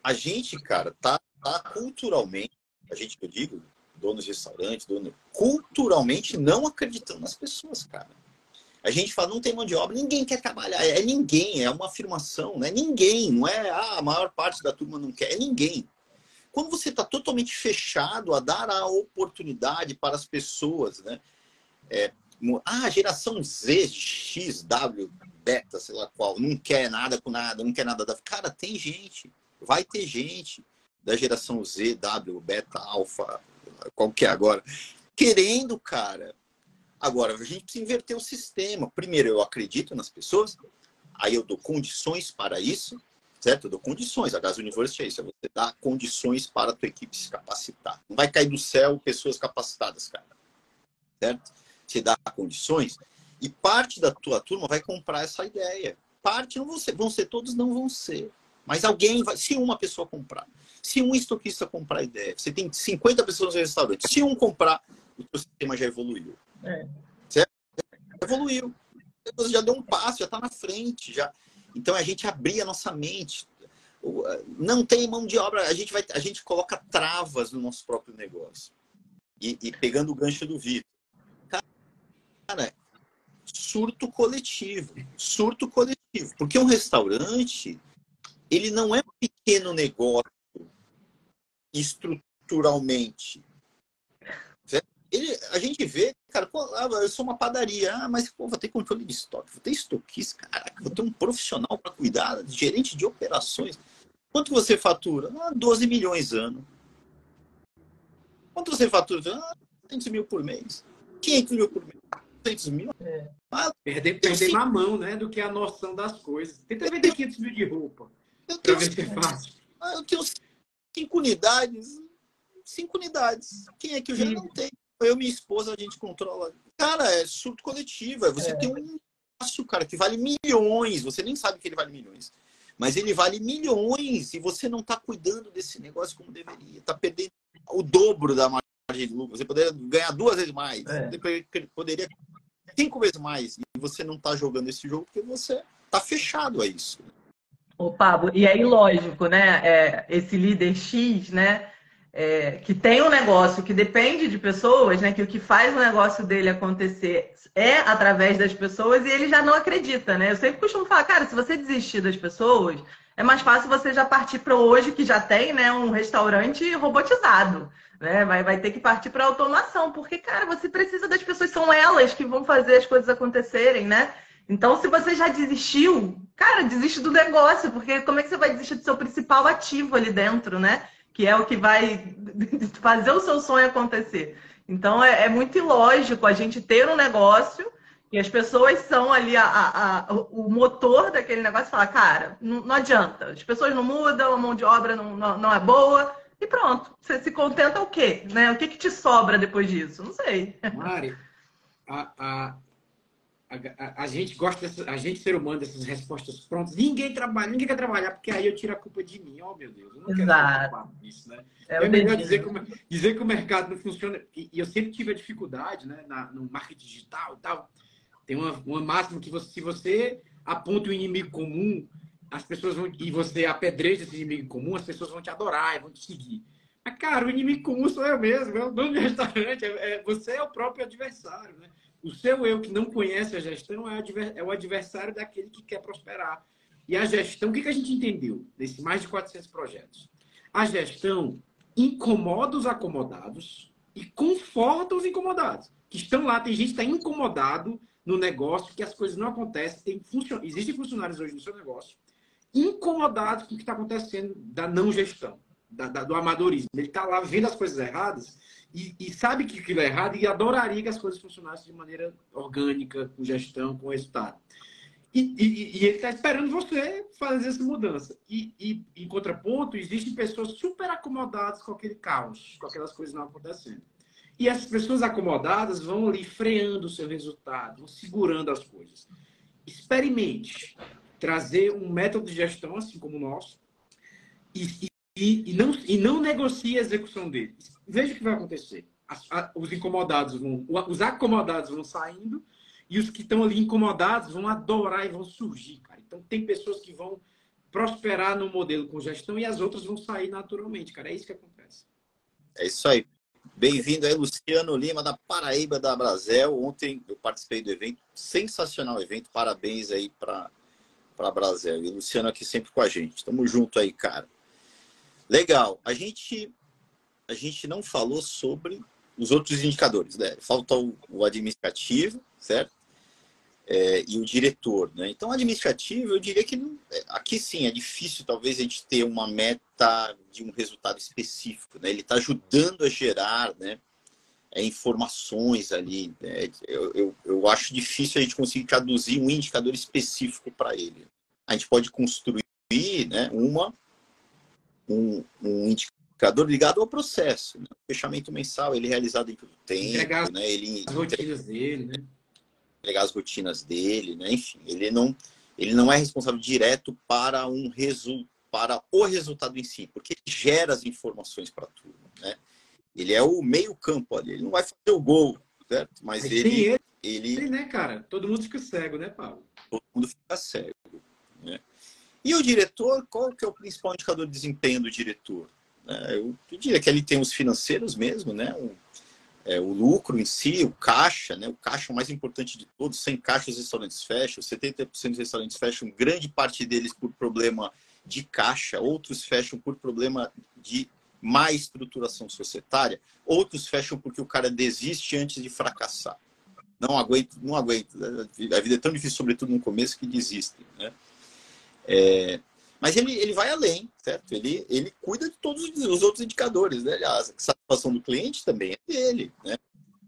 A gente, cara, tá, tá culturalmente, a gente que eu digo, donos de restaurantes, dono, culturalmente não acreditando nas pessoas, cara. A gente fala, não tem mão de obra, ninguém quer trabalhar. É ninguém, é uma afirmação, né? Ninguém, não é ah, a maior parte da turma não quer, é ninguém. Quando você está totalmente fechado a dar a oportunidade para as pessoas, né? É, ah, geração Z, X, W, beta, sei lá qual, não quer nada com nada, não quer nada da. Cara, tem gente, vai ter gente da geração Z, W, beta, alfa, qual que é agora, querendo, cara. Agora, a gente precisa inverter o sistema. Primeiro, eu acredito nas pessoas, aí eu dou condições para isso, certo? Eu dou condições. A Gas University é isso, é você dar condições para a tua equipe se capacitar. Não vai cair do céu pessoas capacitadas, cara. Certo? Você dá condições e parte da tua turma vai comprar essa ideia. Parte não vão ser, vão ser todos, não vão ser. Mas alguém vai, se uma pessoa comprar, se um estoquista comprar a ideia, você tem 50 pessoas no restaurante, se um comprar, o seu sistema já evoluiu. É. Certo? Evoluiu. Você já deu um passo, já está na frente. já. Então a gente abrir a nossa mente. Não tem mão de obra, a gente, vai, a gente coloca travas no nosso próprio negócio. E, e pegando o gancho do Vitor. Cara, surto coletivo. Surto coletivo. Porque um restaurante, ele não é um pequeno negócio estruturalmente. Ele, a gente vê, cara, pô, ah, eu sou uma padaria, ah, mas pô, vou ter controle de estoque, vou ter estoquista, caraca, vou ter um profissional para cuidar, gerente de operações. Quanto você fatura? Ah, 12 milhões ano. Quanto você fatura? Ah, 200 mil por mês. 500 mil por mês. 200 mil.
É. Ah, perder perder na mão, né? Do que a noção das coisas. Tenta vender 500 mil de roupa.
Eu tenho, é. Ah, eu tenho cinco unidades. Cinco unidades. Quem é que eu já não tenho? Eu e minha esposa, a gente controla. Cara, é surto coletivo. É você é. tem um negócio, cara, que vale milhões. Você nem sabe que ele vale milhões. Mas ele vale milhões e você não está cuidando desse negócio como deveria. Está perdendo o dobro da margem de lucro. Você poderia ganhar duas vezes mais. É. Você poderia cinco vezes mais e você não está jogando esse jogo porque você está fechado a isso.
Ô, Pablo, e aí, lógico, né? É, esse líder X, né? É, que tem um negócio que depende de pessoas, né? Que o que faz o negócio dele acontecer é através das pessoas e ele já não acredita, né? Eu sempre costumo falar, cara, se você desistir das pessoas, é mais fácil você já partir para hoje que já tem, né? Um restaurante robotizado, né? Vai, vai ter que partir para automação, porque, cara, você precisa das pessoas, são elas que vão fazer as coisas acontecerem, né? Então, se você já desistiu, cara, desiste do negócio, porque como é que você vai desistir do seu principal ativo ali dentro, né? Que é o que vai [LAUGHS] fazer o seu sonho acontecer. Então, é, é muito ilógico a gente ter um negócio e as pessoas são ali a, a, a, o motor daquele negócio e falar, cara, não, não, adianta, as pessoas não mudam, a mão de obra não, não, não é boa, e pronto. Você se contenta o quê? Né? O que, que te sobra depois disso? Não sei.
Mari, a, a, a, a, gente gosta, dessa, a gente ser humano, dessas respostas prontas. Ninguém trabalha, ninguém quer trabalhar, porque aí eu tiro a culpa de mim. Oh, meu Deus, eu não Exato. quero disso, né? É, é melhor dizer que, dizer que o mercado não funciona. E, e eu sempre tive a dificuldade, né, na, no marketing digital e tal. Tem uma, uma máxima que você, se você aponta o inimigo comum, as pessoas vão. E você apedreja esse inimigo comum, as pessoas vão te adorar e vão te seguir. Mas, cara, o inimigo comum sou eu mesmo, é o dono do restaurante, é, é, você é o próprio adversário, né? O seu eu que não conhece a gestão é, é o adversário daquele que quer prosperar. E a gestão, o que, a gente entendeu nesses mais de 400 projetos? A gestão incomoda os acomodados e conforta os incomodados. Que estão lá, tem gente que está incomodado no negócio, que as coisas não acontecem. Tem funcion... Existem funcionários hoje no seu negócio incomodados com o que está acontecendo da não gestão, da, da, do amadorismo. Ele está lá vendo as coisas erradas e, e, sabe que aquilo é errado e adoraria que as coisas funcionassem de maneira orgânica, com gestão, com resultado. E, e, e ele está esperando você fazer essa mudança. E, em contraponto, existem pessoas super acomodadas com aquele caos, com aquelas coisas não acontecendo. E as pessoas acomodadas vão ali freando o seu resultado, vão segurando as coisas. Experimente trazer um método de gestão assim como o nosso e, e, e não, e não negocie a execução dele. Veja o que vai acontecer. A, os incomodados vão, os acomodados vão saindo e os que estão ali incomodados vão adorar e vão surgir, cara. Então tem pessoas que vão prosperar no modelo com gestão e as outras vão sair naturalmente, cara. É isso que acontece.
É isso aí. Bem-vindo aí, Luciano Lima, da Paraíba, da Brasel. Ontem eu participei do evento, sensacional evento. Parabéns aí para a Brasel. E Luciano aqui sempre com a gente. Tamo junto aí, cara. Legal. A gente a gente não falou sobre os outros indicadores, né? Falta o, administrativo, certo? É, e o diretor, né? Então, administrativo, eu diria que é, aqui sim é difícil, talvez a gente ter uma meta de um resultado específico, né? Ele está ajudando a gerar, né? É, informações ali. Né? Eu, eu, eu acho difícil a gente conseguir traduzir um indicador específico para ele. A gente pode construir, né? Uma um, um indicador ligado ao processo. Né? O fechamento mensal, ele é realizado em todo tempo, entregar né? Ele
as rotinas dele, né?
Entregar as rotinas dele, né? Enfim, ele não, ele não é responsável direto para um resultado para o resultado em si, porque ele gera as informações para tudo, né? Ele é o meio campo ali, ele não vai fazer o gol, certo? Mas, Mas ele, ele,
ele, ele, né, cara? Todo mundo fica cego, né, Paulo?
Todo mundo fica cego, né? E o diretor, qual que é o principal indicador de desempenho do diretor? É, eu diria que ele tem os financeiros mesmo, né? O, é, o lucro em si, o caixa, né? O caixa é o mais importante de todos. Sem caixa, os restaurantes fecham. 70% dos restaurantes fecham, grande parte deles por problema de caixa, outros fecham por problema de má estruturação societária, outros fecham porque o cara desiste antes de fracassar. Não aguento, não aguento. A vida é tão difícil, sobretudo no começo, que desistem, né? É, mas ele, ele vai além, certo? Ele, ele cuida de todos os outros indicadores, né? A satisfação do cliente também é dele, né?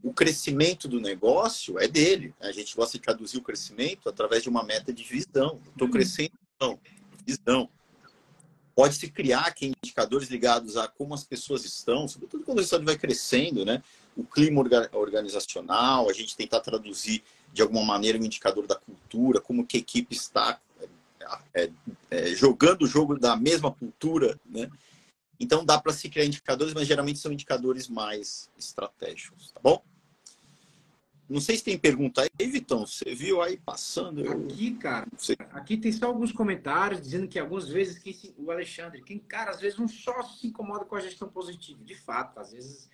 O crescimento do negócio é dele. A gente gosta de traduzir o crescimento através de uma meta de visão. Estou uhum. crescendo, não, visão. Pode-se criar aqui indicadores ligados a como as pessoas estão, sobretudo quando o restaurante vai crescendo, né? O clima organizacional, a gente tentar traduzir de alguma maneira o um indicador da cultura, como que a equipe está é, é, jogando o jogo da mesma cultura, né? Então dá para se criar indicadores, mas geralmente são indicadores mais estratégicos, tá bom? Não sei se tem pergunta aí, Vitão. Você viu aí passando?
Eu... Aqui, cara, aqui tem só alguns comentários dizendo que algumas vezes que o Alexandre, quem, cara, às vezes um sócio se incomoda com a gestão positiva. De fato, às vezes,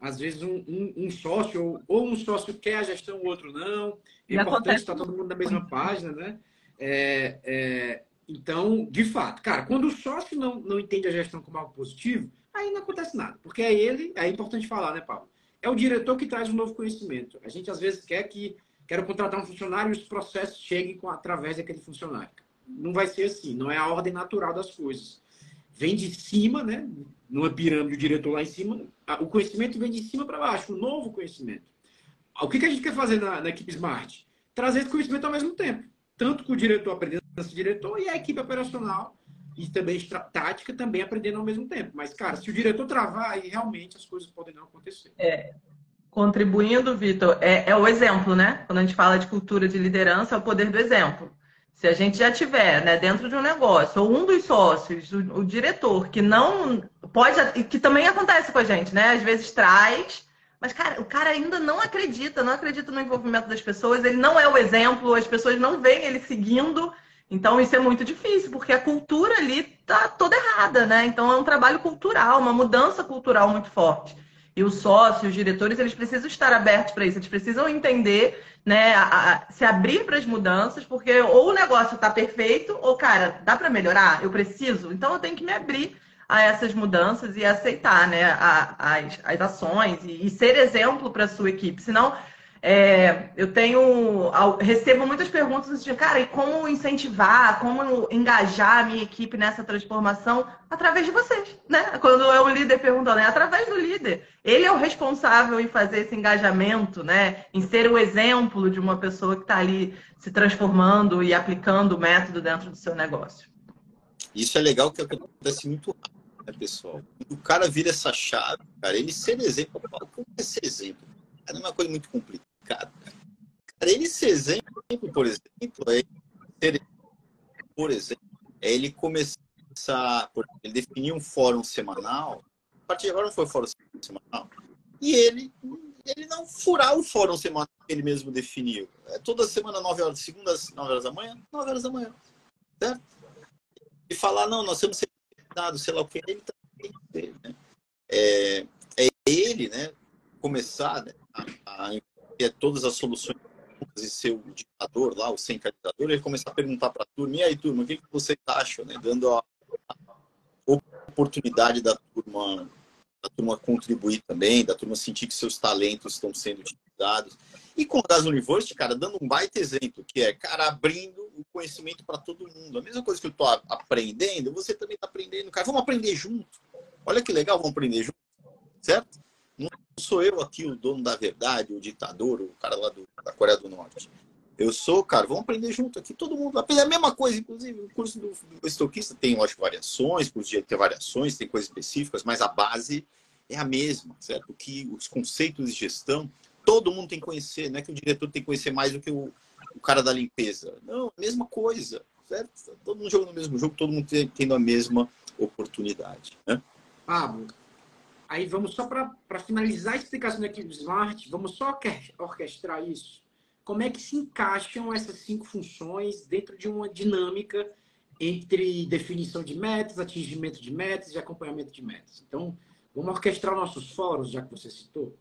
às vezes um, um, um sócio ou, ou, um sócio quer a gestão, o outro não. É importante estar todo mundo na mesma página, né? É, é, então, de fato, cara, quando o sócio não, não entende a gestão como algo positivo, aí não acontece nada. Porque é ele, é importante falar, né, Paulo? É o diretor que traz um novo conhecimento. A gente às vezes quer que quero contratar um funcionário e os processos cheguem com, através daquele funcionário. Não vai ser assim, não é a ordem natural das coisas. Vem de cima, né? Numa pirâmide, o diretor lá em cima, o conhecimento vem de cima para baixo, um novo conhecimento. O que, que a gente quer fazer na, na equipe Smart? Trazer esse conhecimento ao mesmo tempo. Tanto com o diretor aprendendo esse diretor e a equipe operacional e também tática também aprendendo ao mesmo tempo. Mas, cara, se o diretor travar, aí realmente as coisas podem não acontecer.
É. Contribuindo, Vitor, é, é o exemplo, né? Quando a gente fala de cultura de liderança, é o poder do exemplo. Se a gente já tiver né, dentro de um negócio, ou um dos sócios, o, o diretor, que não pode, que também acontece com a gente, né? Às vezes traz, mas, cara, o cara ainda não acredita, não acredita no envolvimento das pessoas, ele não é o exemplo, as pessoas não veem ele seguindo então isso é muito difícil, porque a cultura ali tá toda errada, né? Então é um trabalho cultural, uma mudança cultural muito forte. E os sócios, os diretores, eles precisam estar abertos para isso, eles precisam entender, né, a, a, se abrir para as mudanças, porque ou o negócio está perfeito, ou, cara, dá para melhorar? Eu preciso? Então eu tenho que me abrir a essas mudanças e aceitar né, a, as, as ações e, e ser exemplo para a sua equipe. Senão é, eu tenho. Recebo muitas perguntas de, cara, e como incentivar, como engajar a minha equipe nessa transformação? Através de vocês, né? Quando é o líder perguntando, é através do líder. Ele é o responsável em fazer esse engajamento, né? Em ser o exemplo de uma pessoa que está ali se transformando e aplicando o método dentro do seu negócio.
Isso é legal que acontece muito né, pessoal? O cara vira essa chave, cara, ele ser exemplo, como é ser exemplo? É uma coisa muito complicada cara. Cara, ele ser exemplo, por exemplo, é por exemplo, é ele começar, ele definir um fórum semanal, a partir de agora não foi fórum semanal, e ele, ele não furar o fórum semanal que ele mesmo definiu. É toda semana, 9 horas, segundas, 9 horas da manhã, 9 horas da manhã. Certo? E falar, não, nós temos dado, sei lá o que, ele também né? é, é ele, né, começar né, a, a é todas as soluções e ser o ditador lá, o centralizador, ele começar a perguntar para a turma, e aí, turma, o que, que vocês acham? Né? Dando a, a oportunidade da turma, da turma contribuir também, da turma sentir que seus talentos estão sendo utilizados. E com Das University, cara, dando um baita exemplo, que é, cara, abrindo o conhecimento para todo mundo. A mesma coisa que eu estou aprendendo, você também está aprendendo. Cara, vamos aprender junto. Olha que legal, vamos aprender junto. Certo? Não sou eu aqui o dono da verdade, o ditador, o cara lá do, da Coreia do Norte. Eu sou, cara, vamos aprender junto aqui, todo mundo. Aprender a mesma coisa, inclusive, o curso do, do estoquista tem, lógico, variações, por dia ter variações, tem coisas específicas, mas a base é a mesma, certo? Que os conceitos de gestão, todo mundo tem que conhecer, não é que o diretor tem que conhecer mais do que o, o cara da limpeza. Não, mesma coisa, certo? Todo mundo jogando no mesmo jogo, todo mundo tendo a mesma oportunidade. Né?
Pablo, Aí vamos só para finalizar a explicação da equipe Smart, vamos só orquestrar isso. Como é que se encaixam essas cinco funções dentro de uma dinâmica entre definição de metas, atingimento de metas e acompanhamento de metas? Então, vamos orquestrar nossos fóruns, já que você citou.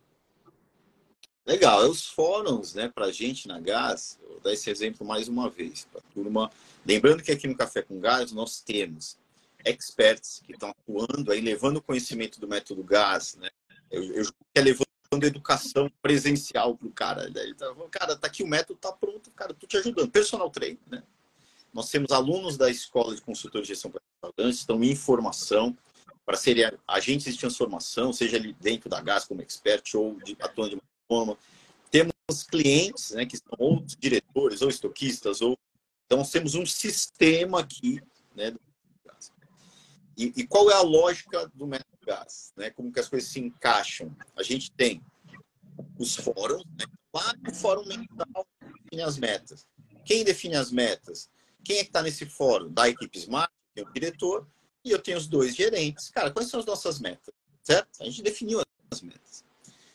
Legal, é os fóruns, né, para gente na Gás, vou dar esse exemplo mais uma vez, para turma. Lembrando que aqui no Café com Gás nós temos experts que estão atuando aí, levando o conhecimento do método GAS, né? Eu, eu que é levando educação presencial para o cara. Daí, tá, cara, tá aqui o método, tá pronto, cara, tô te ajudando. Personal trainer, né? Nós temos alunos da escola de consultor de gestão para restaurantes, estão em formação para serem agentes de transformação, seja ali dentro da GAS como expert ou de, atuando de Temos clientes, né, que são ou diretores ou estoquistas, ou então temos um sistema aqui, né, e, e, qual é a lógica do método gás? Né? Como que as coisas se encaixam? A gente tem os fóruns, né? lá no fórum mental define as metas. Quem define as metas? Quem é que está nesse fórum? Da equipe Smart, tem o diretor, e eu tenho os dois gerentes. Cara, quais são as nossas metas? Certo? A gente definiu as metas.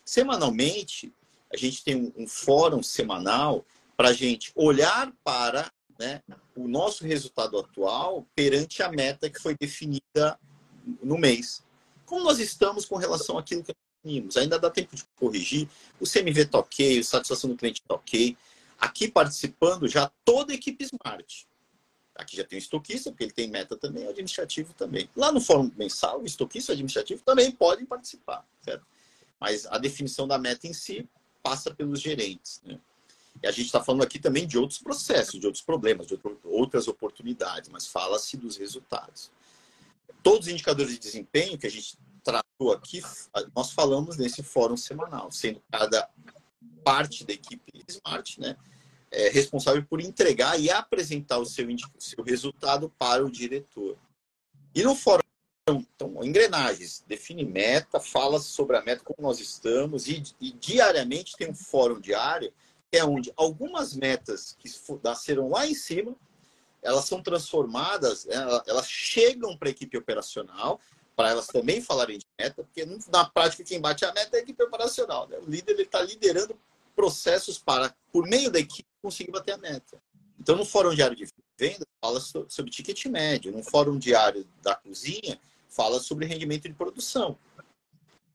Semanalmente, a gente tem um, um fórum semanal para a gente olhar para né, o nosso resultado atual perante a meta que foi definida no mês. Como nós estamos com relação àquilo que definimos? Ainda dá tempo de corrigir. O CMV está ok, a satisfação do cliente está ok. Aqui participando já toda a equipe Smart. Aqui já tem o estoquista, porque ele tem meta também, o administrativo também. Lá no fórum mensal, o estoquista e o administrativo também podem participar, certo? Mas a definição da meta em si passa pelos gerentes. Né? E a gente está falando aqui também de outros processos, de outros problemas, de outras oportunidades, mas fala-se dos resultados. Todos os indicadores de desempenho que a gente tratou aqui, nós falamos nesse fórum semanal, sendo cada parte da equipe Smart, né, é responsável por entregar e apresentar o seu, seu resultado para o diretor. E no fórum então, engrenagens, define meta, fala sobre a meta, como nós estamos, e, e, diariamente tem um fórum diário, que é onde algumas metas que nasceram lá em cima, elas são transformadas, né, elas chegam para a equipe operacional, para elas também falarem de meta, porque na prática quem bate a meta é a equipe operacional. Né? O líder está liderando processos para, por meio da equipe, conseguir bater a meta. Então, no fórum diário de venda, fala sobre ticket médio. No fórum diário da cozinha, fala sobre rendimento de produção.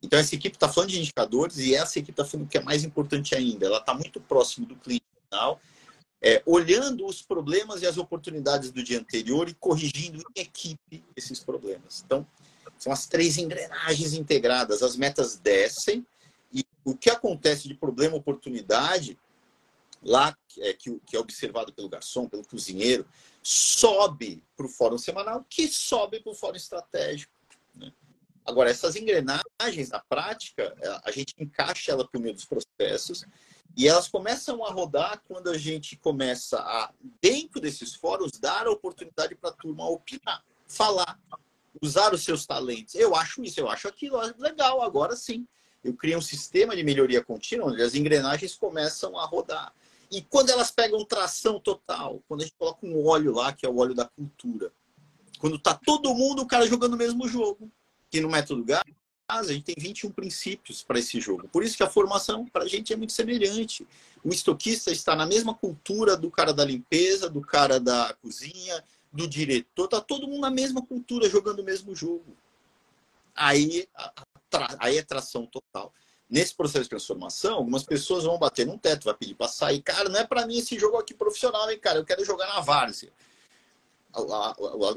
Então, essa equipe está falando de indicadores e essa equipe está falando que é mais importante ainda. Ela está muito próximo do cliente final, é, olhando os problemas e as oportunidades do dia anterior e corrigindo em equipe esses problemas. Então, são as três engrenagens integradas. As metas descem e o que acontece de problema oportunidade lá é, que, que é observado pelo garçom, pelo cozinheiro, sobe para o fórum semanal, que sobe para o fórum estratégico. Né? Agora, essas engrenagens, na prática, é, a gente encaixa ela por meio dos processos e elas começam a rodar quando a gente começa a, dentro desses fóruns, dar a oportunidade para a turma opinar, falar, usar os seus talentos. Eu acho isso, eu acho aquilo, legal, agora sim. Eu criei um sistema de melhoria contínua onde as engrenagens começam a rodar. E quando elas pegam tração total, quando a gente coloca um óleo lá, que é o óleo da cultura, quando tá todo mundo, o cara jogando o mesmo jogo, que no método GAS, a gente tem 21 princípios para esse jogo. Por isso que a formação para a gente é muito semelhante. O estoquista está na mesma cultura do cara da limpeza, do cara da cozinha, do diretor. Tá todo mundo na mesma cultura, jogando o mesmo jogo. Aí, aí é tração total nesse processo de transformação, algumas pessoas vão bater num teto, vai pedir para sair. Cara, não é para mim esse jogo aqui profissional, hein, cara? Eu quero jogar na várzea.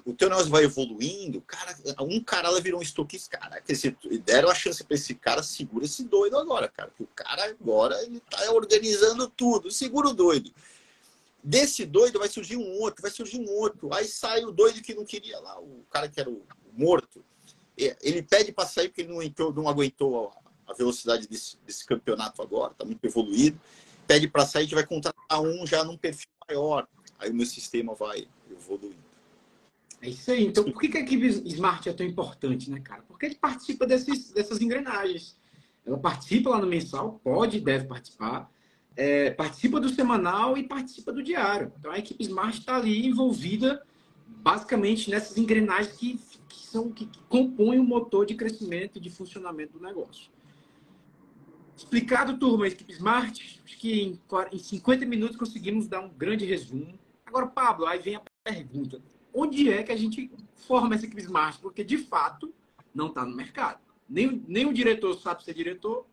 O teu negócio vai evoluindo, cara, um cara ela virou um estoquista, cara, que deram a chance para esse cara, segura esse doido agora, cara, que o cara agora ele tá organizando tudo, segura o doido. Desse doido vai surgir um outro, vai surgir um outro, aí sai o doido que não queria lá, o cara que era o morto, ele pede para sair porque ele não, entrou, não aguentou a velocidade desse, desse campeonato agora, está muito evoluído. Pede para sair, a gente vai contratar um já num perfil maior. Aí o meu sistema vai evoluindo.
É isso aí. Então, por que a equipe Smart é tão importante, né, cara? Porque ele participa desses, dessas engrenagens. Ela participa lá no mensal, pode e deve participar. É, participa do semanal e participa do diário. Então, a equipe Smart está ali envolvida basicamente nessas engrenagens que, que são que, que compõem o motor de crescimento e de funcionamento do negócio. Explicado, turma, equipe Smart, acho que em, em 50 minutos conseguimos dar um grande resumo. Agora, Pablo, aí vem a pergunta. Onde é que a gente forma essa equipe Smart? Porque, de fato, não está no mercado. Nem, nem o diretor sabe ser diretor,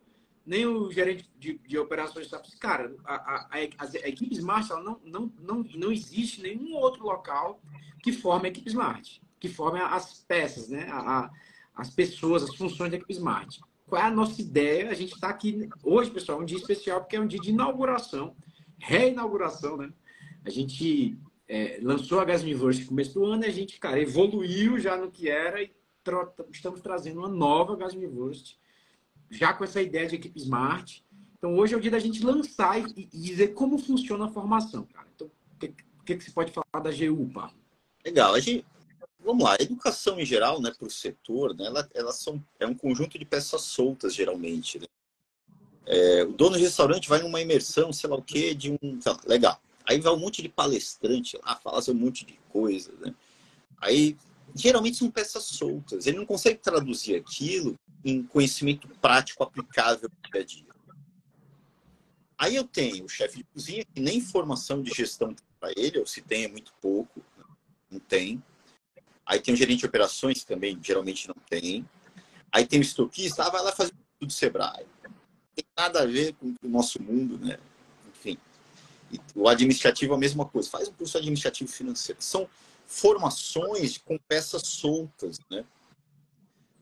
nem o gerente de, de operações sabe ser. Cara, a, a, a, a, equipe Smart não, não, não, não existe nenhum outro local que forme a equipe Smart, que forme as peças, né? A, as pessoas, as funções da equipe Smart qual é a nossa ideia. A gente está aqui hoje, pessoal, um dia especial, porque é um dia de inauguração, reinauguração, né? A gente é, lançou a Gas University no começo do ano e a gente, cara, evoluiu já no que era e estamos trazendo uma nova Gas University, já com essa ideia de equipe smart. Então, hoje é o dia da gente lançar e, e dizer como funciona a formação, cara. Então, o que, que, que você pode falar da GU, Paulo?
Legal. A gente, vamos lá, a educação em geral, né, para o setor, né, ela, elas são, é um conjunto de peças soltas, geralmente. Né? É, o dono do restaurante vai numa imersão, sei lá o quê, de um. Lá, legal. Aí vai um monte de palestrante lá, fala um monte de coisa, né? Aí, geralmente são peças soltas. Ele não consegue traduzir aquilo em conhecimento prático aplicável no dia a dia. Aí eu tenho o chefe de cozinha, que nem formação de gestão para ele, ou se tem, é muito pouco, não tem. Aí tem o gerente de operações, que também geralmente não tem. Aí tem o estoquista, ah, vai lá fazer tudo Sebrae. Não tem nada a ver com o nosso mundo, né? Enfim. E o administrativo é a mesma coisa. Faz um curso administrativo financeiro. São formações com peças soltas, né?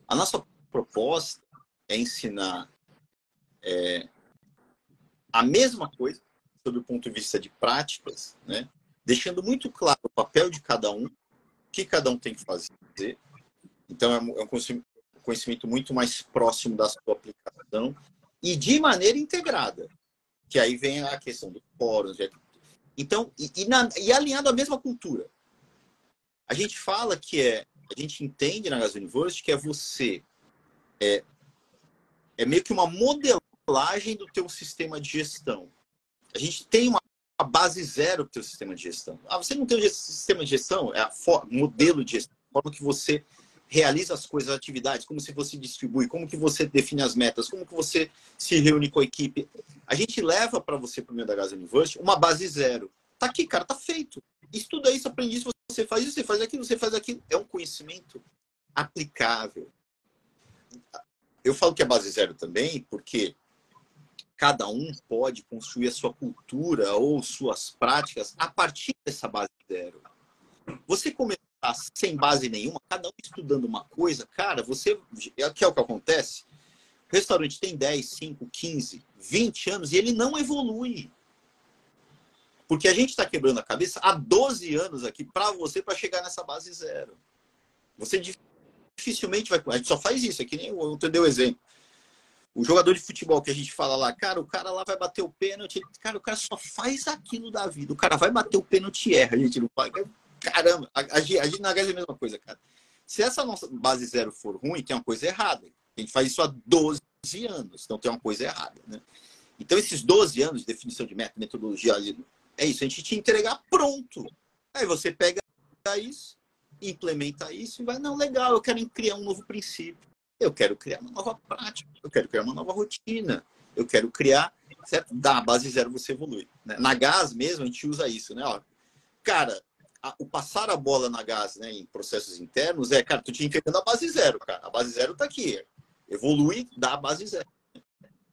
A nossa proposta é ensinar é, a mesma coisa, sob o ponto de vista de práticas, né? deixando muito claro o papel de cada um, que cada um tem que fazer. Então, é um é conhecimento muito mais próximo da sua aplicação e de maneira integrada, que aí vem a questão dos fóruns. Então, e, e, na, e alinhado à mesma cultura. A gente fala que é, a gente entende na Gas University que é você, é, é meio que uma modelagem do teu sistema de gestão. A gente tem uma base zero do teu sistema de gestão. Ah, você não tem um sistema de gestão, é a modelo de gestão, a forma que você realiza as coisas, as atividades, como se você distribui, como que você define as metas, como que você se reúne com a equipe. A gente leva para você, para o meio da Gas University, uma base zero. Tá aqui, cara, tá feito. Estuda isso, aprende isso, você faz isso, você faz aquilo, você faz aquilo. É um conhecimento aplicável. Eu falo que é base zero também, porque cada um pode construir a sua cultura ou suas práticas a partir dessa base zero. Você começar sem base nenhuma, cada um estudando uma coisa, cara, você. É que é o que acontece. O restaurante tem 10, 5, 15, 20 anos e ele não evolui. Porque a gente está quebrando a cabeça há 12 anos aqui para você para chegar nessa base zero. Você dificilmente vai. A gente só faz isso, é que nem eu, eu dei o exemplo. O jogador de futebol que a gente fala lá, cara, o cara lá vai bater o pênalti. Cara, o cara só faz aquilo da vida. O cara vai bater o pênalti e erra. A gente não faz. Caramba, a, a, gente na Gás é a mesma coisa, cara. Se essa nossa base zero for ruim, tem uma coisa errada. A gente faz isso há 12 anos, então tem uma coisa errada, né? Então, esses 12 anos de definição de método, metodologia, é isso, a gente te entregar pronto. Aí você pega isso, implementa isso e vai, não, legal, eu quero criar um novo princípio. Eu quero criar uma nova prática, eu quero criar uma nova rotina, eu quero criar, certo? Da base zero você evolui. Né? Na gás mesmo, a gente usa isso, né? Ó, cara, a, o passar a bola na gás né, em processos internos é, cara, tu te entregando a base zero, cara. A base zero tá aqui. Evolui da base zero.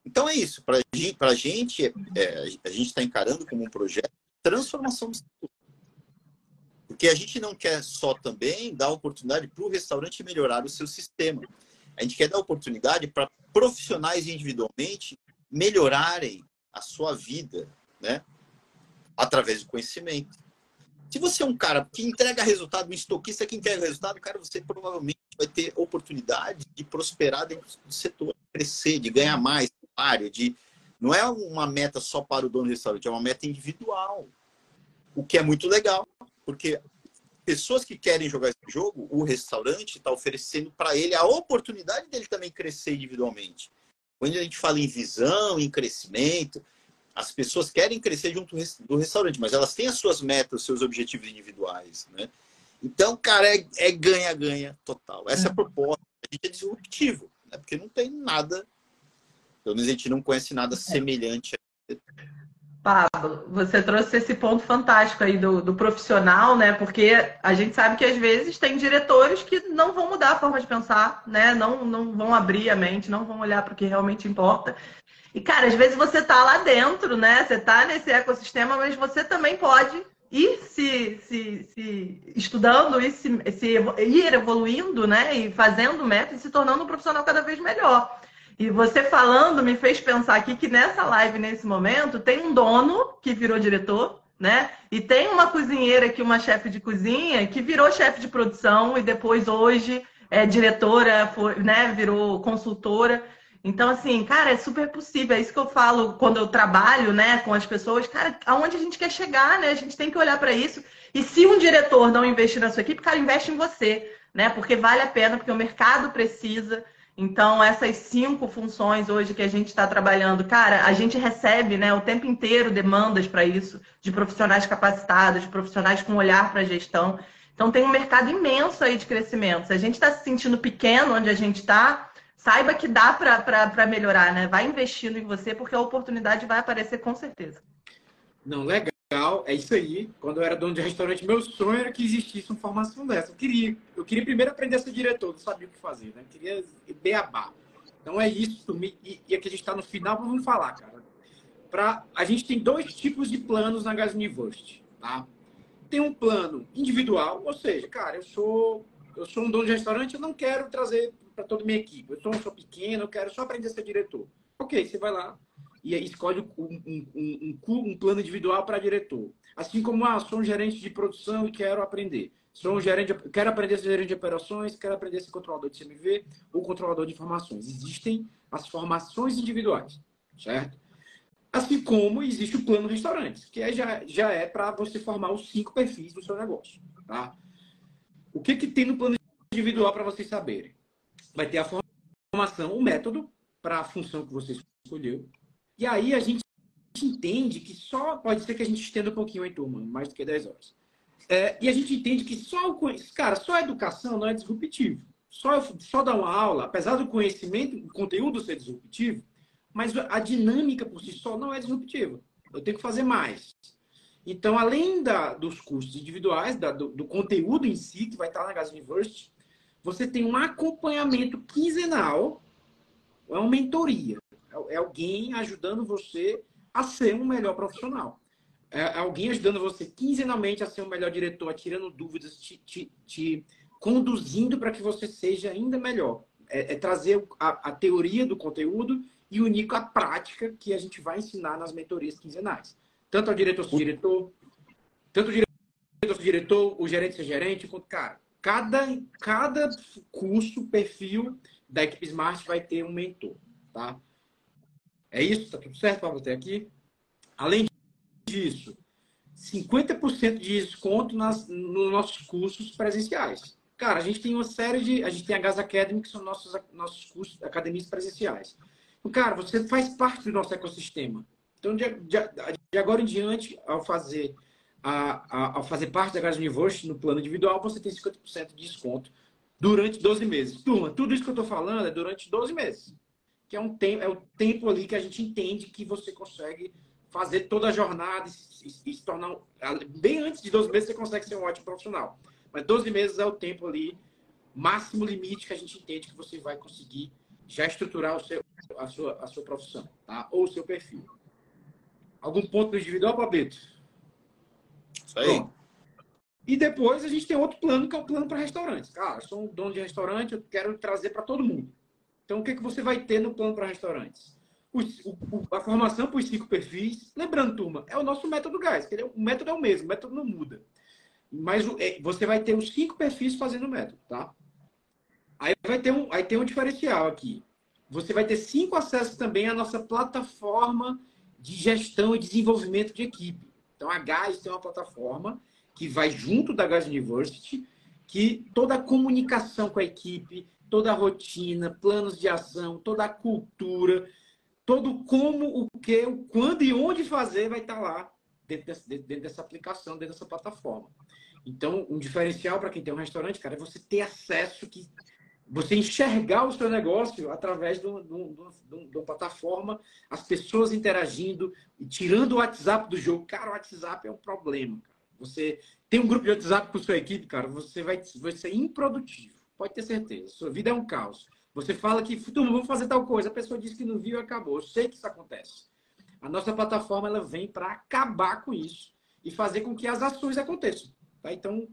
Então é isso. Para a gente, é, a gente está encarando como um projeto de transformação do setor. Porque a gente não quer só também dar oportunidade para o restaurante melhorar o seu sistema. A gente quer dar oportunidade para profissionais individualmente melhorarem a sua vida, né? Através do conhecimento. Se você é um cara que entrega resultado, um estoquista que entrega resultado, cara, você provavelmente vai ter oportunidade de prosperar dentro do setor, crescer, de ganhar mais área, de não é uma meta só para o dono do restaurante, é uma meta individual. O que é muito legal, porque pessoas que querem jogar esse jogo, o restaurante está oferecendo para ele a oportunidade dele também crescer individualmente. Quando a gente fala em visão, em crescimento, as pessoas querem crescer junto do restaurante, mas elas têm as suas metas, os seus objetivos individuais, né? Então, cara, é ganha-ganha é total. Essa é a proposta. A gente é disruptivo, né? porque não tem nada, pelo menos a gente não conhece nada semelhante a
Pablo, você trouxe esse ponto fantástico aí do, do, profissional, né? Porque a gente sabe que às vezes tem diretores que não vão mudar a forma de pensar, né? Não, não vão abrir a mente, não vão olhar para o que realmente importa. E, cara, às vezes você tá lá dentro, né? Você tá nesse ecossistema, mas você também pode ir se, se, se estudando e se, se, ir evoluindo, né? E fazendo método e se tornando um profissional cada vez melhor. E você falando me fez pensar aqui que nessa live, nesse momento, tem um dono que virou diretor, né? E tem uma cozinheira aqui, uma chefe de cozinha, que virou chefe de produção e depois hoje é diretora, foi, né? Virou consultora. Então, assim, cara, é super possível. É isso que eu falo quando eu trabalho, né, com as pessoas. Cara, aonde a gente quer chegar, né? A gente tem que olhar para isso. E se um diretor não investir na sua equipe, cara, investe em você, né? Porque vale a pena, porque o mercado precisa. Então, essas cinco funções hoje que a gente está trabalhando, cara, a gente recebe né, o tempo inteiro demandas para isso, de profissionais capacitados, de profissionais com olhar para a gestão. Então, tem um mercado imenso aí de crescimento. Se a gente está se sentindo pequeno onde a gente está, saiba que dá para melhorar, né? Vai investindo em você, porque a oportunidade vai aparecer com certeza.
Não, legal. É isso aí. Quando eu era dono de restaurante, meu sonho era que existisse uma formação dessa. Eu queria, eu queria primeiro aprender a ser diretor, não sabia o que fazer, né? Eu queria beabá. Então é isso. E, e aqui a gente está no final, vamos falar, cara. Pra, a gente tem dois tipos de planos na Gas University, tá? Tem um plano individual, ou seja, cara, eu sou eu sou um dono de restaurante, eu não quero trazer para toda a minha equipe. Eu sou, sou pequeno, eu quero só aprender a ser diretor. Ok, você vai lá e escolhe um, um, um, um plano individual para diretor. Assim como, ah, sou um gerente de produção e quero aprender. Sou um gerente, quero aprender a ser gerente de operações, quero aprender a ser controlador de CMV ou controlador de informações. Existem as formações individuais, certo? Assim como existe o plano restaurantes, que é, já, já é para você formar os cinco perfis do seu negócio, tá? O que, que tem no plano individual para vocês saberem? Vai ter a formação, o método para a função que você escolheu. E aí a gente entende que só. Pode ser que a gente estenda um pouquinho aí, turma, mais do que 10 horas. É, e a gente entende que só o cara, só a educação não é disruptivo. Só, só dar uma aula, apesar do conhecimento, o conteúdo ser disruptivo, mas a dinâmica por si só não é disruptiva. Eu tenho que fazer mais. Então, além da, dos cursos individuais, da, do, do, conteúdo em si, que vai estar na Gas University, você tem um acompanhamento quinzenal, é uma mentoria. É, é alguém ajudando você a ser um melhor profissional. É alguém ajudando você quinzenalmente a ser um melhor diretor, tirando dúvidas, te, te, te conduzindo para que você seja ainda melhor. É, é trazer a, a, teoria do conteúdo e unir com a prática que a gente vai ensinar nas mentorias quinzenais tanto ao diretor ser diretor, tanto o diretor ser diretor, o gerente ser gerente, quanto, cara, cada, cada curso, perfil da equipe Smart vai ter um mentor, tá? É isso? Tá tudo certo para você aqui? Além disso, 50% de desconto nas, nos nossos cursos presenciais. Cara, a gente tem uma série de. A gente tem a Gas Academy, que são nossos, nossos cursos, academias presenciais. Então, cara, você faz parte do nosso ecossistema. Então, de, de, de agora em diante, ao fazer, a, a, ao fazer parte da Gas University no plano individual, você tem 50% de desconto durante 12 meses. Turma, tudo isso que eu estou falando é durante 12 meses. Que é, um tempo, é o tempo ali que a gente entende que você consegue fazer toda a jornada e, se tornar. Bem antes de 12 meses, você consegue ser um ótimo profissional. Mas 12 meses é o tempo ali, máximo limite que a gente entende que você vai conseguir já estruturar o seu, a, sua, a sua profissão, tá? ou o seu perfil. Algum ponto individual, Pablito?
Isso aí. Bom,
e depois a gente tem outro plano, que é o plano para restaurantes. Cara, eu sou um dono de restaurante, eu quero trazer para todo mundo. Então, o que, que você vai ter no plano para restaurantes? O, o, a formação para os cinco perfis. Lembrando, turma, é o nosso método gás. É, o método é o mesmo, o método não muda. Mas é, você vai ter os cinco perfis fazendo o método, tá? Aí vai ter um, aí tem um diferencial aqui. Você vai ter cinco acessos também à nossa plataforma de gestão e desenvolvimento de equipe. Então, a GAS tem uma plataforma que vai junto da GAS University, que toda a comunicação com a equipe, toda a rotina, planos de ação, toda a cultura, todo como, o que, o quando e onde fazer vai estar lá dentro dessa, dentro dessa aplicação, dentro dessa plataforma. Então, um diferencial para quem tem um restaurante, cara, é você ter acesso que você enxergar o seu negócio através de, uma plataforma, as pessoas interagindo, tirando o WhatsApp do jogo. Cara, o WhatsApp é um problema. Cara. Você tem um grupo de WhatsApp com sua equipe, cara, você vai, vai ser improdutivo. Pode ter certeza. Sua vida é um caos. Você fala que, vamos fazer tal coisa, a pessoa diz que não viu e acabou. Eu sei que isso acontece. A nossa plataforma ela vem para acabar com isso e fazer com que as ações aconteçam. Tá? Então,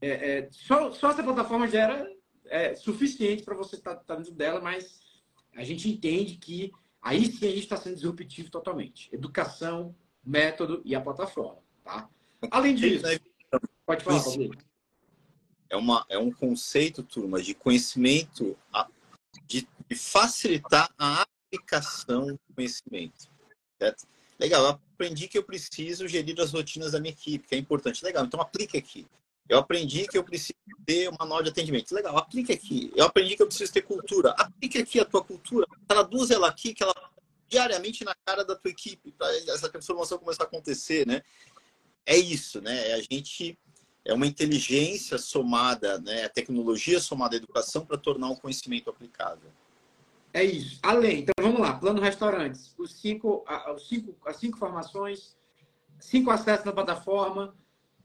é, é, só, só essa plataforma gera é, suficiente para você estar tá, tá dentro dela, mas a gente entende que aí sim a gente está sendo disruptivo totalmente. Educação, método e a plataforma. Tá? Além disso, pode falar, Paulo.
É, uma, é um conceito, turma, de conhecimento, de, de facilitar a aplicação do conhecimento. Certo? Legal, eu aprendi que eu preciso gerir as rotinas da minha equipe, que é importante. Legal, então aplique aqui. Eu aprendi que eu preciso ter uma manual de atendimento. Legal, aplique aqui. Eu aprendi que eu preciso ter cultura. Aplique aqui a tua cultura. Traduz ela aqui, que ela diariamente na cara da tua equipe, para essa transformação começar a acontecer, né? É isso, né? É a gente é uma inteligência somada, né? A tecnologia somada à educação para tornar o conhecimento aplicável.
É isso. Além, então vamos lá, plano restaurantes. Os cinco, os cinco, as cinco formações, cinco acessos na plataforma,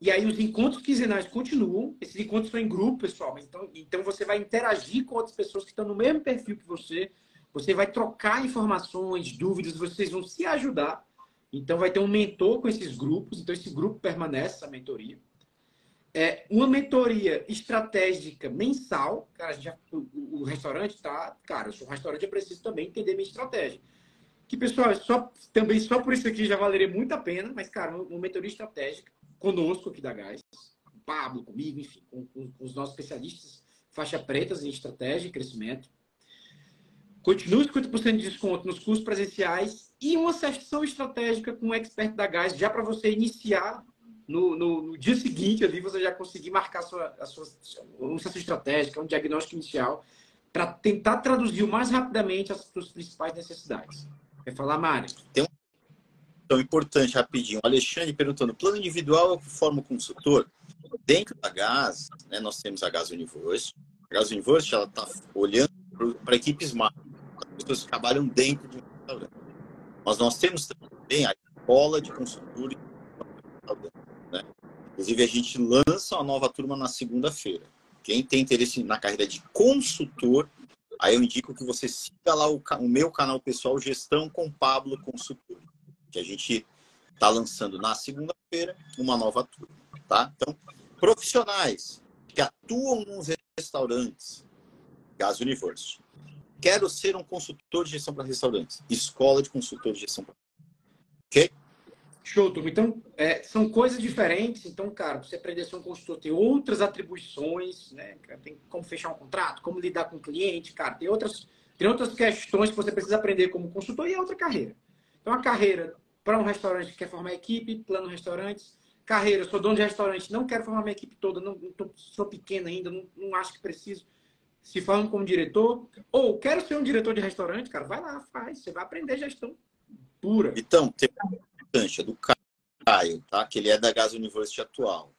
e aí os encontros quinzenais continuam. Esses encontros são em grupo, pessoal. Então, então você vai interagir com outras pessoas que estão no mesmo perfil que você. Você vai trocar informações, dúvidas, vocês vão se ajudar. Então vai ter um mentor com esses grupos. Então esse grupo permanece, essa mentoria. É uma mentoria estratégica mensal. Cara, já, o, o, restaurante tá. Cara, sou um restaurante, eu preciso também entender minha estratégia. Que, pessoal, é só, também só por isso aqui já valeria muito a pena, mas, cara, uma mentoria estratégica conosco aqui da Gás, o Pablo, comigo, enfim, com, com, com os nossos especialistas, faixa pretas em estratégia e crescimento. Continue 50% de desconto nos cursos presenciais e uma sessão estratégica com o expert da Gás, já para você iniciar no, no, no, dia seguinte ali, você já conseguir marcar a sua, a sua uma sessão estratégica, um diagnóstico inicial, para tentar traduzir o mais rapidamente as suas principais necessidades. Quer falar, Mário?
Tem um então, importante, rapidinho. O Alexandre perguntando: plano individual forma o consultor? Dentro da GAS, né, nós temos a GAS Universe. A GAS Universe está olhando para equipes as pessoas que trabalham dentro do restaurante. Mas nós temos também a escola de consultores. Inclusive, a gente lança uma nova turma na segunda-feira. Quem tem interesse na carreira de consultor, aí eu indico que você siga lá o, o meu canal pessoal Gestão com Pablo Consultor que a gente está lançando na segunda-feira uma nova turma, tá? Então, profissionais que atuam nos restaurantes, Gas Universo. Quero ser um consultor de gestão para restaurantes, escola de consultor de gestão para Ok?
Show, turma. Então, é, são coisas diferentes. Então, cara, você aprender a ser um consultor tem outras atribuições, né? Tem como fechar um contrato, como lidar com o cliente, cara. Tem outras, tem outras questões que você precisa aprender como consultor e é outra carreira. Então, a carreira para um restaurante que quer formar equipe, plano restaurantes. Carreira, sou dono de restaurante, não quero formar minha equipe toda, não, tô, sou pequeno ainda, não, não acho que preciso. Se falando como diretor, ou quero ser um diretor de restaurante, cara, vai lá, faz, você vai aprender gestão pura.
Então, tem uma importância do Caio, tá? Que ele é da Gas University atual.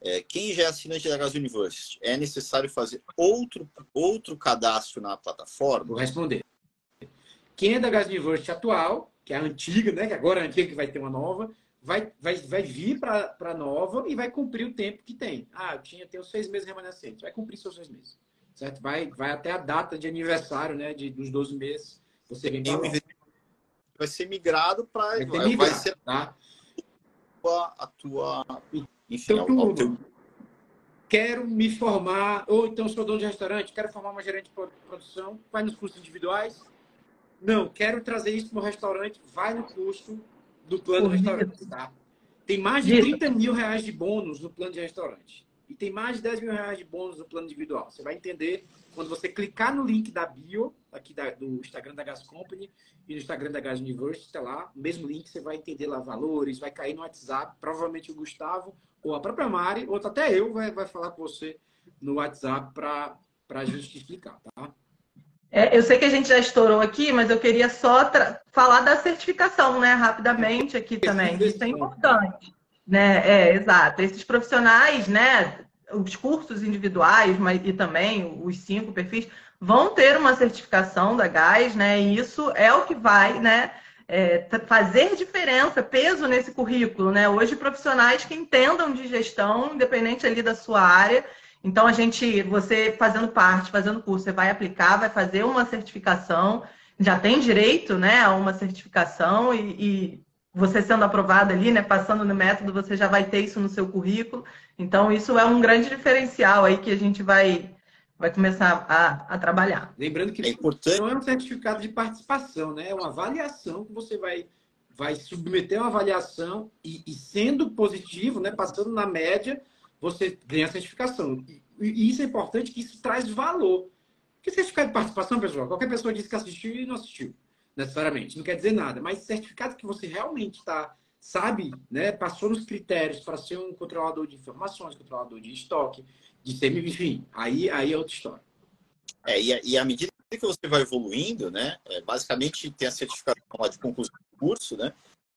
É, quem já é assinante da Gas University, é necessário fazer outro, outro cadastro na plataforma?
Vou responder. Quem é da Gas University atual que é a antiga, né? Que agora é a antiga que vai ter uma nova, vai, vai, vai vir para a nova e vai cumprir o tempo que tem. Ah, eu tinha tem os seis meses remanescentes, vai cumprir seus seis meses. Certo? Vai, vai até a data de aniversário, né? De, dos 12 meses. Você vem para
Vai ser migrado para.
Vai, vai, vai ser tá?
a tua.
Enfim, então, ao, ao teu... Quero me formar, ou então sou dono de restaurante, quero formar uma gerente de produção, vai nos cursos individuais, não, quero trazer isso para o restaurante, vai no custo do plano de restaurante, tá? Tem mais de 30 mil reais de bônus no plano de restaurante. E tem mais de 10 mil reais de bônus no plano individual. Você vai entender quando você clicar no link da bio, aqui da, do Instagram da Gas Company e no Instagram da Gas University, tá lá, o mesmo link, você vai entender lá valores, vai cair no WhatsApp. Provavelmente o Gustavo ou a própria Mari, ou até eu, vai, vai falar com você no WhatsApp para a gente te explicar, tá?
É, eu sei que a gente já estourou aqui, mas eu queria só falar da certificação, né, rapidamente aqui também. Isso é importante, né? É, exato. Esses profissionais, né, os cursos individuais, mas e também os cinco perfis vão ter uma certificação da GAS, né? E isso é o que vai, né, é, fazer diferença, peso nesse currículo, né? Hoje profissionais que entendam de gestão, independente ali da sua área, então, a gente, você fazendo parte, fazendo curso, você vai aplicar, vai fazer uma certificação, já tem direito né, a uma certificação e, e você sendo aprovado ali, né, passando no método, você já vai ter isso no seu currículo. Então, isso é um grande diferencial aí que a gente vai, vai começar a, a trabalhar.
Lembrando que é importante. não é um certificado de participação, né? É uma avaliação que você vai, vai submeter uma avaliação e, e sendo positivo, né, passando na média, você ganha a certificação. E, isso é importante, que isso traz valor. Porque certificado de participação, pessoal, qualquer pessoa diz que assistiu e não assistiu, necessariamente. Não quer dizer nada. Mas certificado que você realmente está, sabe, né, passou nos critérios para ser um controlador de informações, controlador de estoque, de semi, enfim, aí, aí é outra história.
É, e, e à medida que você vai evoluindo, né, é, basicamente tem a certificação de conclusão do curso, né,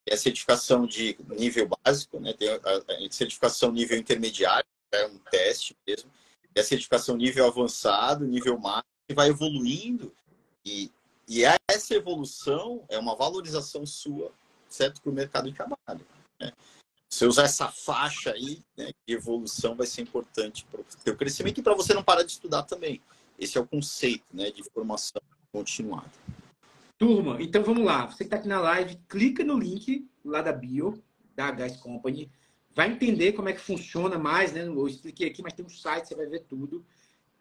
é a certificação de nível básico, né? Tem a, a certificação nível intermediário, é um teste mesmo. E a certificação nível avançado, nível máximo, que vai evoluindo. E, e essa evolução é uma valorização sua, certo, para o mercado de trabalho. Né? Você usar essa faixa aí né, de evolução vai ser importante para o seu crescimento e para você não parar de estudar também. Esse é o conceito né, de formação continuada.
Turma, então vamos lá. Você que está aqui na live, clica no link lá da bio, da Gás Company. Vai entender como é que funciona mais, né? Eu expliquei aqui, mas tem um site, você vai ver tudo.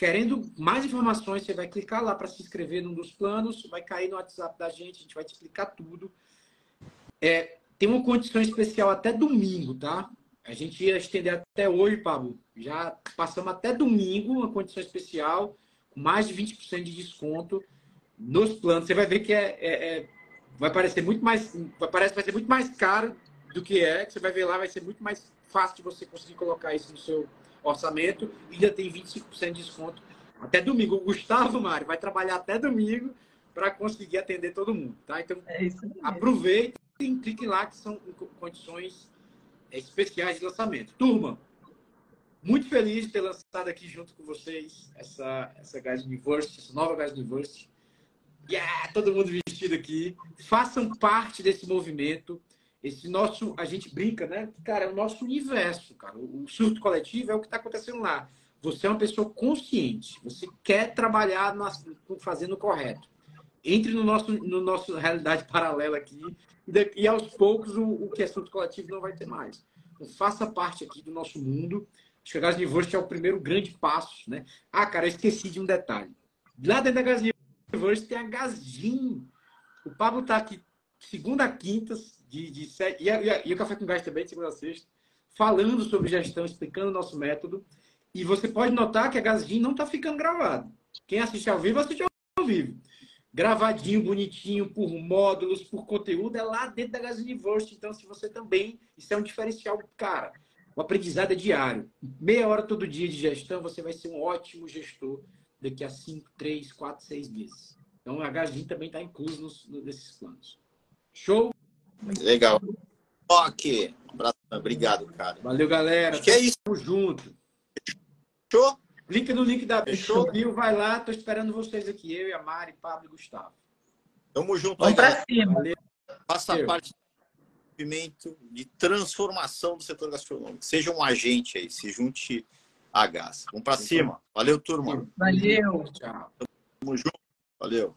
Querendo mais informações, você vai clicar lá para se inscrever num dos planos, vai cair no WhatsApp da gente, a gente vai te explicar tudo. É, tem uma condição especial até domingo, tá? A gente ia estender até hoje, Pablo. Já passamos até domingo uma condição especial, com mais de 20% de desconto nos planos. Você vai ver que é, é, é vai parecer muito mais, vai parecer vai ser muito mais caro do que é. Você vai ver lá, vai ser muito mais fácil de você conseguir colocar isso no seu orçamento e ainda tem 25% de desconto até domingo. O Gustavo Mário vai trabalhar até domingo para conseguir atender todo mundo, tá? Então, é aproveitem e cliquem lá que são condições especiais de lançamento. Turma, muito feliz de ter lançado aqui junto com vocês essa, essa Guys University, essa nova Guys University. Yeah, todo mundo vestido aqui. Façam parte desse movimento. Esse nosso, a gente brinca, né? Cara, é o nosso universo, cara. O surto coletivo é o que está acontecendo lá. Você é uma pessoa consciente. Você quer trabalhar fazendo o correto. Entre no nosso, no nosso realidade [LAUGHS] paralela aqui e, aos poucos o, o que é surto coletivo não vai ter mais. Então, faça parte aqui do nosso mundo. Acho que a Gas University é o primeiro grande passo, né? Ah, cara, eu esqueci de um detalhe. Lá dentro da Gas University tem a Gasgin. O Pablo está aqui segunda a quinta, de, de e, e, o Café com Gás também, de segunda a sexta, falando sobre gestão, explicando o nosso método. E você pode notar que a Gasgin não está ficando gravado. Quem assiste ao vivo, assiste ao vivo. Gravadinho, bonitinho, por módulos, por conteúdo, é lá dentro da University. Então, se você também, isso é um diferencial, cara. O aprendizado é diário. Meia hora todo dia de gestão, você vai ser um ótimo gestor daqui a 5, 3, 4, 6 meses. Então, a Gasgin também está incluso nos, nesses planos. Show?
Legal. Ok. Um abraço. Obrigado, cara.
Valeu, galera.
Acho que é isso.
Tamo junto.
Show?
Clica no link da Bio, vai lá. Tô esperando vocês aqui. Eu e a Mari, Pablo e Gustavo.
Tamo junto.
Vamos para cima.
Valeu. Faça eu. parte do movimento de transformação do setor gastronômico. Seja um agente aí. Se junte a gás. Vamos para cima. Valeu, turma.
Valeu.
Tchau.
Tamo junto. Valeu.